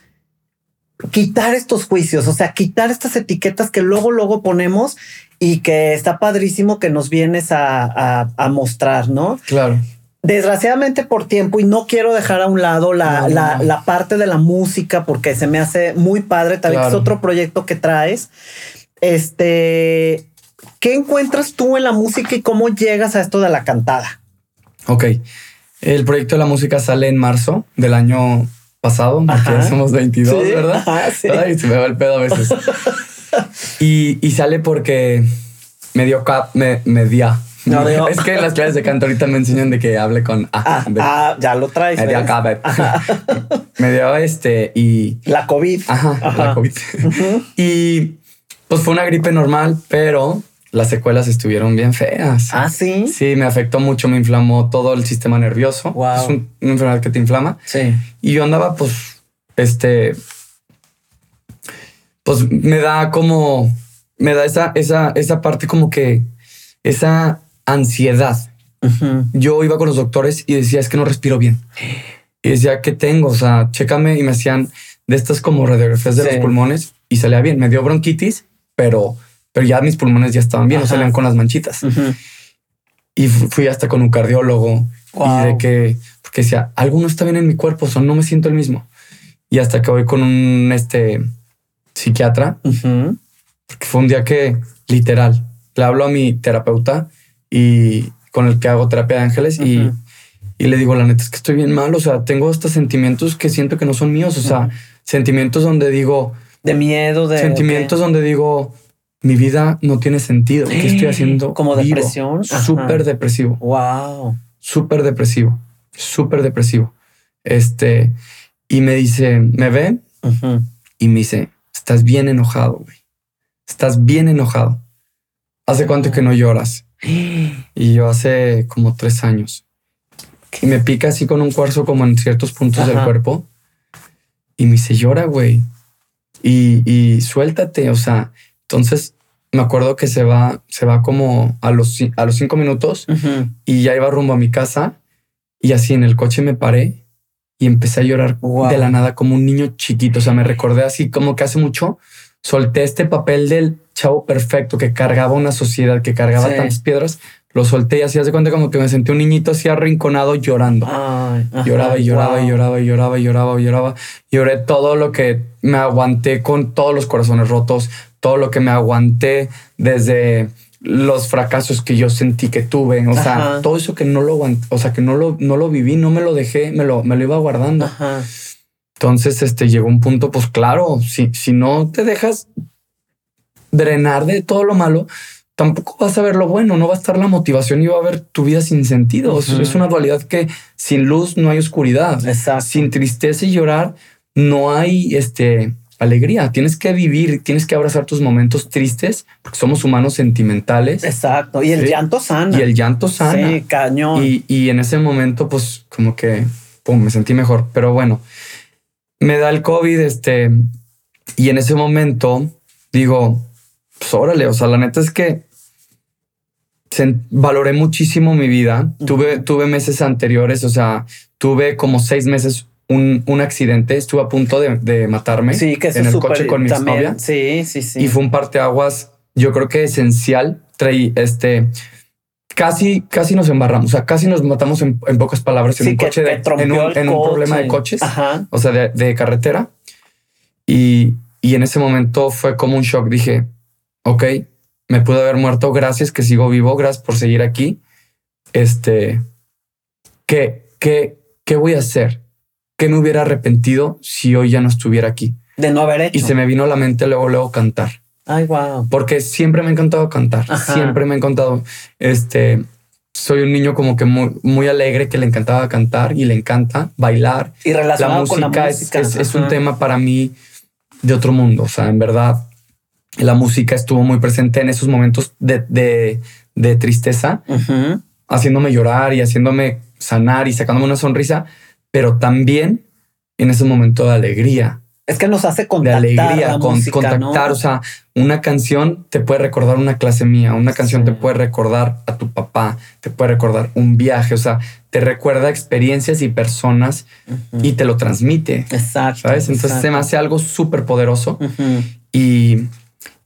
quitar estos juicios, o sea, quitar estas etiquetas que luego, luego ponemos y que está padrísimo que nos vienes a, mostrar, ¿no? Claro. Desgraciadamente por tiempo y no quiero dejar a un lado la, la, parte de la música porque se me hace muy padre, tal vez es otro proyecto que traes. Este, ¿qué encuentras tú en la música y cómo llegas a esto de la cantada? Ok. El proyecto de la música sale en marzo del año pasado, porque somos 22, ¿verdad? sí. Ay, se me va el pedo a veces. y, sale porque me dio cap, me, me dio. No, es que en las clases de canto ahorita me enseñan de que hable con ah, ah ya lo traes. Me dio me dio este y la COVID. Ajá, la COVID. y pues fue una gripe normal, pero las secuelas estuvieron bien feas. Ah, sí. Sí, me afectó mucho, me inflamó todo el sistema nervioso. Wow. Es una enfermedad que te inflama. Sí. Y yo andaba, pues, este, pues me da como, me da esa, esa, esa parte como que, esa ansiedad. Yo iba con los doctores y decía, es que no respiro bien. Y decía, ¿qué tengo? O sea, chécame. Y me hacían de estas como radiografías de los pulmones y salía bien. Me dio bronquitis, pero pero ya mis pulmones ya estaban bien, no salían con las manchitas. Y fui hasta con un cardiólogo y de que, porque decía, algo no está bien en mi cuerpo, o no me siento el mismo. Y hasta que voy con un este, psiquiatra, porque fue un día que literal le hablo a mi terapeuta y con el que hago terapia de ángeles y, y, le digo, la neta es que estoy bien mal. O sea, tengo estos sentimientos que siento que no son míos. O sea, sentimientos donde digo de miedo, de sentimientos donde digo mi vida no tiene sentido. ¿Qué estoy haciendo? Como depresión. Súper depresivo. Wow. Súper depresivo. Súper depresivo. Este, y me dice, me ve y me dice, estás bien enojado, güey. Estás bien enojado. ¿Hace cuánto que no lloras? Y yo hace como tres años. Y me pica así con un cuarzo como en ciertos puntos del cuerpo. Y me dice, llora, güey. Y, y suéltate. O sea, entonces me acuerdo que se va, se va como a los, a los cinco minutos y ya iba rumbo a mi casa y así en el coche me paré y empecé a llorar de la nada como un niño chiquito. O sea, me recordé así como que hace mucho solté este papel del chavo perfecto que cargaba una sociedad, que cargaba tantas piedras. Lo solté y así hace cuenta como que me sentí un niñito así arrinconado llorando. lloraba y lloraba y lloraba y lloraba y lloraba y lloraba. Lloré todo lo que me aguanté con todos los corazones rotos, todo lo que me aguanté desde los fracasos que yo sentí que tuve, o sea, todo eso que no lo o sea, que no lo, no lo viví, no me lo dejé, me lo, me lo iba guardando. Entonces, este llegó un punto, pues claro, si, si no te dejas drenar de todo lo malo, tampoco vas a ver lo bueno, no va a estar la motivación y va a ver tu vida sin sentido. Es una dualidad que sin luz no hay oscuridad. Sin tristeza y llorar no hay este alegría. Tienes que vivir, tienes que abrazar tus momentos tristes, porque somos humanos sentimentales. Exacto. Y el llanto sana. Y el llanto sana. Sí, cañón. Y, en ese momento, pues como que me sentí mejor. Pero bueno, me da el COVID, este, y en ese momento digo, pues órale, o sea, la neta es que valoré muchísimo mi vida. Tuve, tuve meses anteriores, o sea, tuve como seis meses un, accidente, estuve a punto de, matarme sí, que en el coche con mi novia. Sí, sí, sí. Y fue un parteaguas, yo creo que esencial. Traí este, casi, casi nos embarramos. O sea, casi nos matamos en, pocas palabras en un coche, de, en, un, problema de coches, o sea, de, carretera. Y, y, en ese momento fue como un shock. Dije, ok, me pude haber muerto. Gracias que sigo vivo. Gracias por seguir aquí. Este, ¿qué, qué, qué voy a hacer? ¿Qué me hubiera arrepentido si hoy ya no estuviera aquí? De no haber hecho. Y se me vino a la mente luego, luego cantar. Ay, wow. Porque siempre me ha encantado cantar. Siempre me ha encantado. Este, soy un niño como que muy, muy alegre que le encantaba cantar y le encanta bailar. Y relacionado la música, con la música. Es, es, un tema para mí de otro mundo. O sea, en verdad, la música estuvo muy presente en esos momentos de, de, de tristeza, haciéndome llorar y haciéndome sanar y sacándome una sonrisa, pero también en ese momento de alegría es que nos hace contactar. De alegría, con, contactar. O sea, una canción te puede recordar una clase mía, una canción te puede recordar a tu papá, te puede recordar un viaje, o sea, te recuerda experiencias y personas y te lo transmite. Exacto. ¿Sabes? Entonces se me hace algo súper poderoso. y,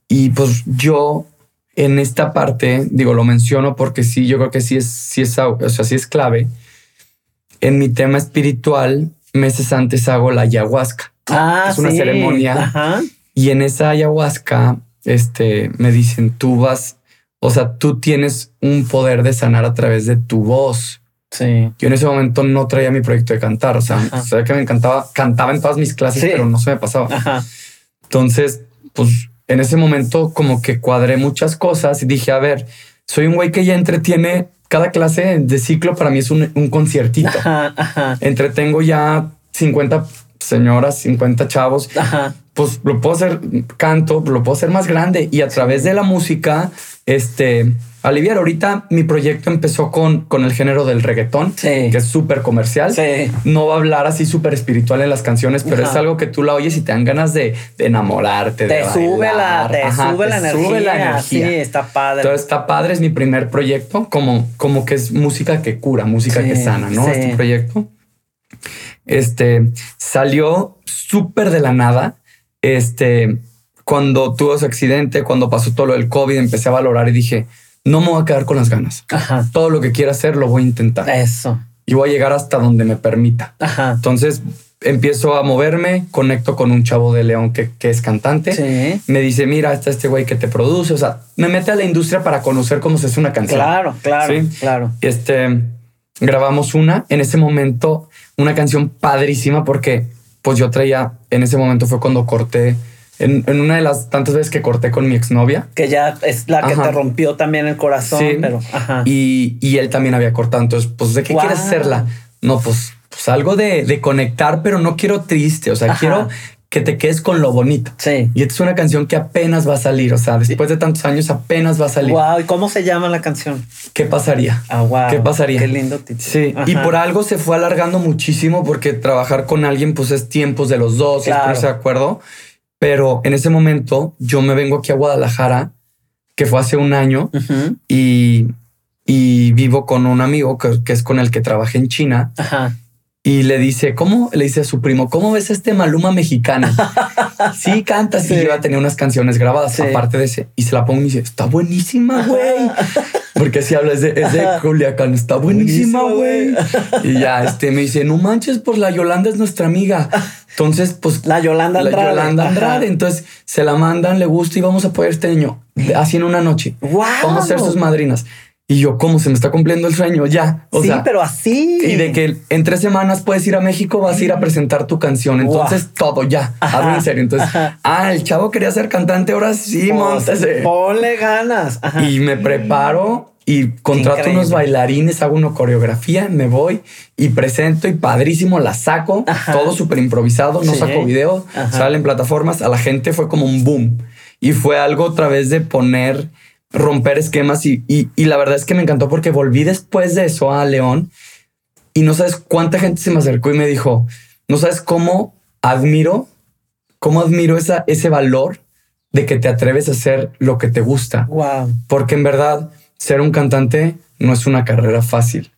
y pues yo en esta parte, digo, lo menciono porque sí, yo creo que sí es, sí es, o sea, sí es clave. En mi tema espiritual, meses antes hago la ayahuasca. Ah, es una ceremonia. Y en esa ayahuasca, este, me dicen, tú vas, o sea, tú tienes un poder de sanar a través de tu voz. Sí. Yo en ese momento no traía mi proyecto de cantar, o sea, sabía que me encantaba, cantaba en todas mis clases, pero no se me pasaba. Entonces, pues en ese momento como que cuadré muchas cosas y dije, a ver, soy un güey que ya entretiene cada clase de ciclo para mí es un, un conciertito. Entretengo ya 50 señoras, 50 chavos, pues lo puedo hacer, canto, lo puedo hacer más grande y a través de la música, este, aliviar. Ahorita mi proyecto empezó con, con el género del reggaetón, que es súper comercial. No va a hablar así súper espiritual en las canciones, pero es algo que tú la oyes y te dan ganas de, enamorarte, te de sube la, te sube, la energía. Sí, está padre. Entonces está padre, es mi primer proyecto, como, como que es música que cura, música que sana, ¿no? Este proyecto. Este salió súper de la nada. Este, cuando tuvo ese accidente, cuando pasó todo lo del COVID, empecé a valorar y dije, no me voy a quedar con las ganas. Todo lo que quiera hacer lo voy a intentar. Eso. Y voy a llegar hasta donde me permita. Entonces empiezo a moverme, conecto con un chavo de León que, es cantante. Me dice, mira, está este güey que te produce. O sea, me mete a la industria para conocer cómo se hace una canción. Claro, claro, claro. Este, grabamos una. En ese momento una canción padrísima porque pues yo traía, en ese momento fue cuando corté, en, una de las tantas veces que corté con mi exnovia. Que ya es la que te rompió también el corazón, pero... Y, y, él también había cortado, entonces, pues, ¿de qué quieres hacerla? No, pues, pues algo de, de, conectar, pero no quiero triste, o sea, quiero que te quedes con lo bonito. Sí. Y esta es una canción que apenas va a salir, o sea, después de tantos años apenas va a salir. Wow, ¿y cómo se llama la canción? ¿Qué pasaría? Ah, wow. ¿Qué pasaría? Qué lindo título. Sí, y por algo se fue alargando muchísimo porque trabajar con alguien pues es tiempos de los dos, claro. es ponerse de acuerdo. Pero en ese momento yo me vengo aquí a Guadalajara, que fue hace un año, y, y vivo con un amigo que, que, es con el que trabajé en China. Ajá y le dice, ¿cómo? Le dice a su primo, ¿cómo ves este Maluma mexicano? sí, canta, sí, iba a tener unas canciones grabadas aparte de ese. Y se la pongo y dice, está buenísima, güey. Porque si habla, es de, es de Culiacán, está buenísima, güey. y ya, este, me dice, no manches, pues la Yolanda es nuestra amiga. Entonces, pues... La Yolanda Andrade. La Yolanda Andrade. Entonces, se la mandan, le gusta y vamos a poder este niño. Así en una noche. Wow. Vamos a ser sus madrinas. Y yo, ¿cómo se me está cumpliendo el sueño? Ya. O sí, pero así. Y de que en tres semanas puedes ir a México, vas a ir a presentar tu canción. Entonces, todo ya. Hablo en serio. Entonces, ah, el chavo quería ser cantante, ahora sí, montese. Ponle ganas. Y me preparo y contrato unos bailarines, hago una coreografía, me voy y presento y padrísimo, la saco, todo súper improvisado, no saco video, sale en plataformas, a la gente fue como un boom. Y fue algo otra vez de poner romper esquemas y, y, la verdad es que me encantó porque volví después de eso a León y no sabes cuánta gente se me acercó y me dijo, no sabes cómo admiro, cómo admiro esa, ese valor de que te atreves a hacer lo que te gusta. Wow. Porque en verdad, ser un cantante no es una carrera fácil.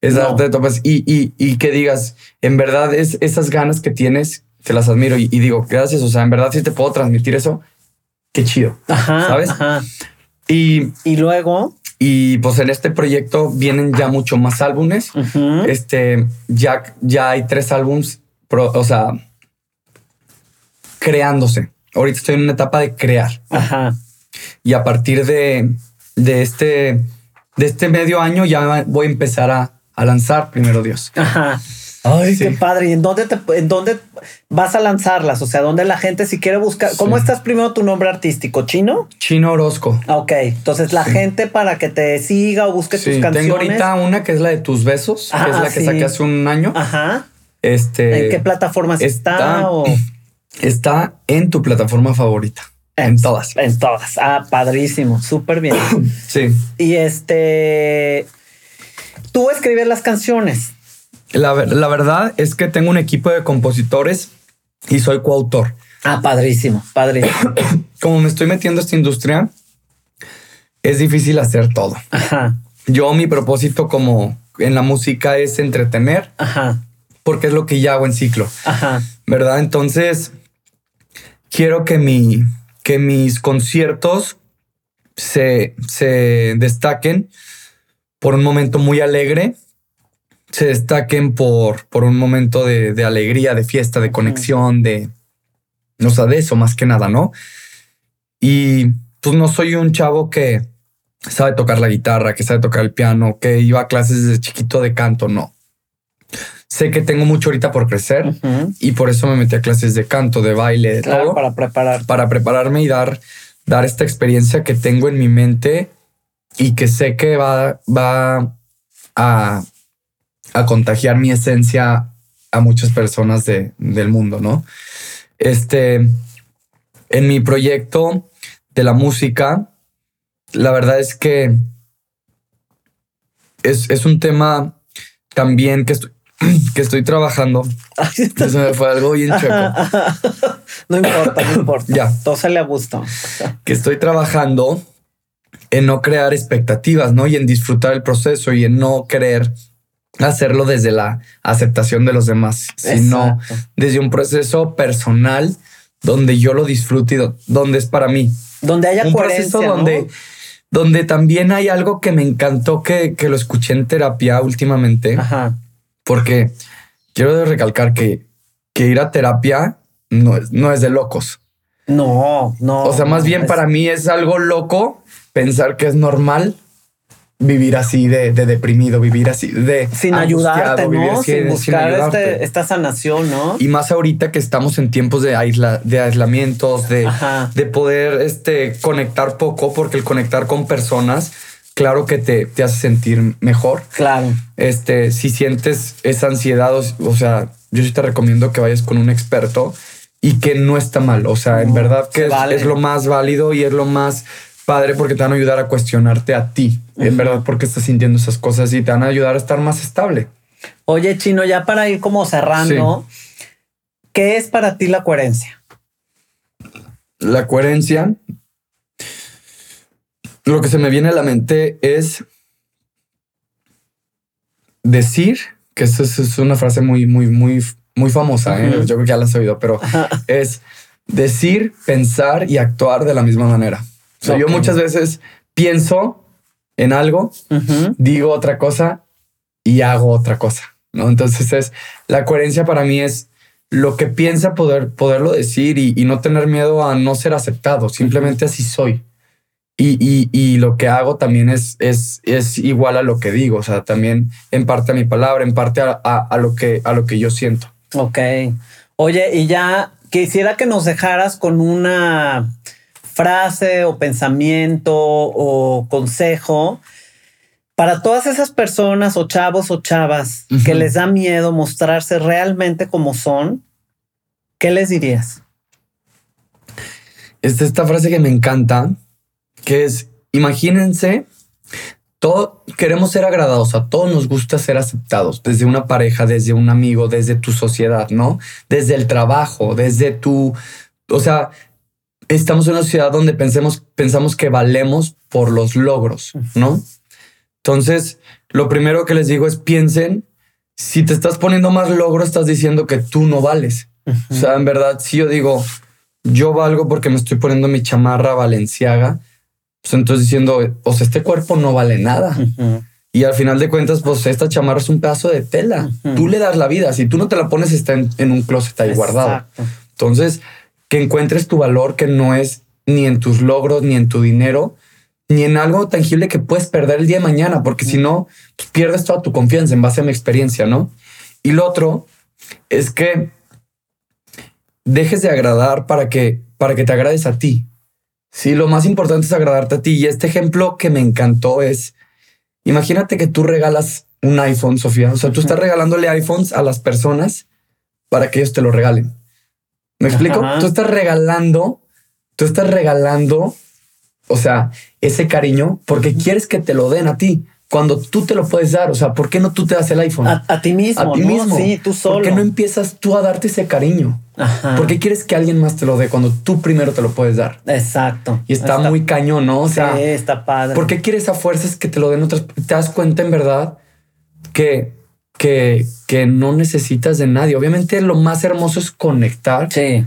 Es darte topas y, y, y, que digas, en verdad, es esas ganas que tienes, te las admiro y, digo, gracias. O sea, en verdad, si te puedo transmitir eso, qué chido. Ajá, ¿Sabes? Y, luego. Y pues en este proyecto vienen ya mucho más álbumes. Este ya, ya hay tres álbums, o sea, creándose. Ahorita estoy en una etapa de crear. Ajá. Y a partir de, de este, de este medio año ya voy a empezar a, a lanzar primero Dios. Ajá. Ay, qué padre. ¿Y en dónde, te, en dónde vas a lanzarlas? O sea, ¿dónde la gente si quiere buscar? ¿Cómo estás primero tu nombre artístico? ¿Chino? Chino Orozco. Ah, ok. Entonces la gente para que te siga o busque tus canciones. Tengo ahorita una que es la de tus besos, que es la que saqué hace un año. Ajá. Este. ¿En qué plataformas está? Está, en tu plataforma favorita. En, todas. En todas. Ah, padrísimo. Súper bien. sí. Y este. Tú escribes las canciones. La, verdad es que tengo un equipo de compositores y soy coautor. Ah, padrísimo, padrísimo. Como me estoy metiendo a esta industria, es difícil hacer todo. Ajá. Yo mi propósito como en la música es entretener. Ajá. Porque es lo que ya hago en ciclo. Ajá. ¿Verdad? Entonces, quiero que mi que mis conciertos se, se destaquen por un momento muy alegre se destaquen por, por un momento de, alegría, de fiesta, de conexión, de, no sé, de eso más que nada, ¿no? Y pues no soy un chavo que sabe tocar la guitarra, que sabe tocar el piano, que iba a clases desde chiquito de canto, no. Sé que tengo mucho ahorita por crecer y por eso me metí a clases de canto, de baile, de todo. Para preparar. Para prepararme y dar, dar esta experiencia que tengo en mi mente y que sé que va, va a a contagiar mi esencia a muchas personas de, del mundo, ¿no? Este, en mi proyecto de la música, la verdad es que es, un tema también que que estoy trabajando. Eso me fue algo bien chueco. no importa, no importa. Ya. Todo sale a gusto. que estoy trabajando en no crear expectativas, ¿no? Y en disfrutar el proceso y en no querer hacerlo desde la aceptación de los demás, sino desde un proceso personal donde yo lo disfrute y donde es para mí. Donde haya un proceso donde, donde también hay algo que me encantó que, que lo escuché en terapia últimamente. Ajá. Porque quiero recalcar que, que ir a terapia no es, no es de locos. No, no. O sea, más bien para mí es algo loco pensar que es normal vivir así de, deprimido, vivir así de sin ayudarte, ¿no? sin buscar este, esta sanación, ¿no? Y más ahorita que estamos en tiempos de, de aislamientos, de, de poder este, conectar poco, porque el conectar con personas, claro que te, te hace sentir mejor. Claro. Este, si sientes esa ansiedad, o, sea, yo sí te recomiendo que vayas con un experto y que no está mal. O sea, en verdad que es, lo más válido y es lo más padre porque te van a ayudar a cuestionarte a ti, en verdad, porque estás sintiendo esas cosas y te van a ayudar a estar más estable. Oye, Chino, ya para ir como cerrando, ¿qué es para ti la coherencia? La coherencia, lo que se me viene a la mente es decir, que eso es una frase muy, muy, muy, muy famosa, ¿eh? yo creo que ya la has oído, pero es decir, pensar y actuar de la misma manera. Yo muchas veces pienso en algo, digo otra cosa y hago otra cosa. ¿no? Entonces es la coherencia para mí es lo que piensa poder poderlo decir y, no tener miedo a no ser aceptado. Simplemente así soy. Y, y, lo que hago también es, es, es igual a lo que digo. O sea, también en parte a mi palabra, en parte a, a, lo, que, a lo que yo siento. Ok. Oye, y ya quisiera que nos dejaras con una frase o pensamiento o consejo para todas esas personas o chavos o chavas que les da miedo mostrarse realmente como son, ¿qué les dirías? Es esta frase que me encanta, que es, imagínense, todo, queremos ser agradados, a todos nos gusta ser aceptados, desde una pareja, desde un amigo, desde tu sociedad, ¿no? Desde el trabajo, desde tu, o sea, estamos en una sociedad donde pensemos, pensamos que valemos por los logros, ¿no? Entonces, lo primero que les digo es piensen, si te estás poniendo más logro, estás diciendo que tú no vales. O sea, en verdad, si yo digo, yo valgo porque me estoy poniendo mi chamarra valenciaga, Pues entonces diciendo, pues este cuerpo no vale nada. Y al final de cuentas, pues esta chamarra es un pedazo de tela. Tú le das la vida. Si tú no te la pones, está en, un closet ahí guardado. Entonces, que encuentres tu valor que no es ni en tus logros, ni en tu dinero, ni en algo tangible que puedes perder el día de mañana, porque si no, pues, pierdes toda tu confianza en base a mi experiencia, ¿no? Y lo otro es que dejes de agradar para que, para que te agrades a ti. Sí, lo más importante es agradarte a ti. Y este ejemplo que me encantó es, imagínate que tú regalas un iPhone, Sofía. O sea, tú estás regalándole iPhones a las personas para que ellos te lo regalen. ¿Me explico? Tú estás regalando, tú estás regalando, o sea, ese cariño porque quieres que te lo den a ti cuando tú te lo puedes dar. O sea, ¿por qué no tú te das el iPhone? A, ti mismo. A ti mismo. Sí, tú solo. ¿Por qué no empiezas tú a darte ese cariño? Ajá. ¿Por qué quieres que alguien más te lo dé cuando tú primero te lo puedes dar? Exacto. Y está, muy cañón, ¿no? O sea, sí, está padre. ¿Por qué quieres a fuerzas que te lo den otras? Te das cuenta en verdad que, que, que no necesitas de nadie. Obviamente lo más hermoso es conectar. Sí.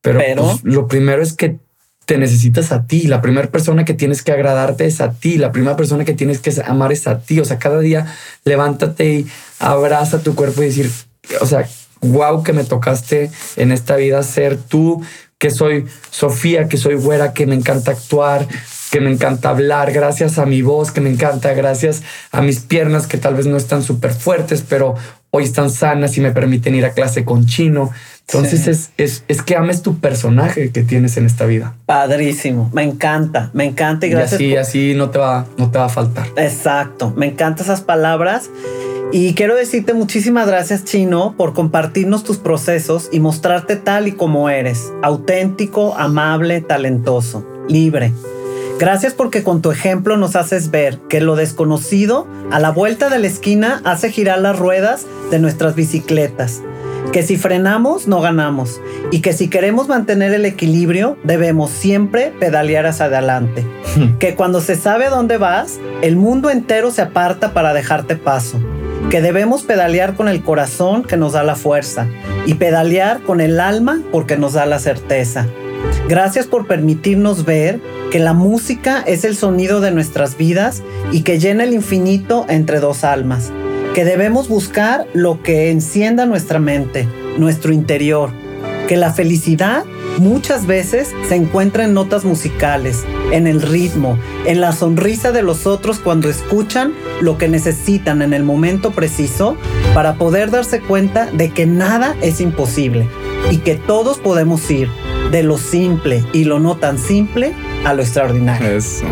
Pero, pues, lo primero es que te necesitas a ti. La primera persona que tienes que agradarte es a ti. La primera persona que tienes que amar es a ti. O sea, cada día levántate y abraza tu cuerpo y decir, o sea, wow que me tocaste en esta vida ser tú, que soy Sofía, que soy güera, que me encanta actuar, que me encanta hablar, gracias a mi voz, que me encanta, gracias a mis piernas que tal vez no están súper fuertes, pero hoy están sanas y me permiten ir a clase con chino. Entonces es, es, es, que ames tu personaje que tienes en esta vida. Padrísimo, me encanta, me encanta y gracias. Y así, así no te va, no te va a faltar. Exacto, me encantan esas palabras. Y quiero decirte muchísimas gracias, Chino, por compartirnos tus procesos y mostrarte tal y como eres, auténtico, amable, talentoso, libre. Gracias porque con tu ejemplo nos haces ver que lo desconocido a la vuelta de la esquina hace girar las ruedas de nuestras bicicletas que si frenamos no ganamos y que si queremos mantener el equilibrio debemos siempre pedalear hacia adelante. que cuando se sabe a dónde vas, el mundo entero se aparta para dejarte paso. Que debemos pedalear con el corazón que nos da la fuerza y pedalear con el alma porque nos da la certeza. Gracias por permitirnos ver que la música es el sonido de nuestras vidas y que llena el infinito entre dos almas que debemos buscar lo que encienda nuestra mente, nuestro interior, que la felicidad muchas veces se encuentra en notas musicales, en el ritmo, en la sonrisa de los otros cuando escuchan lo que necesitan en el momento preciso para poder darse cuenta de que nada es imposible y que todos podemos ir de lo simple y lo no tan simple a lo extraordinario. Eso.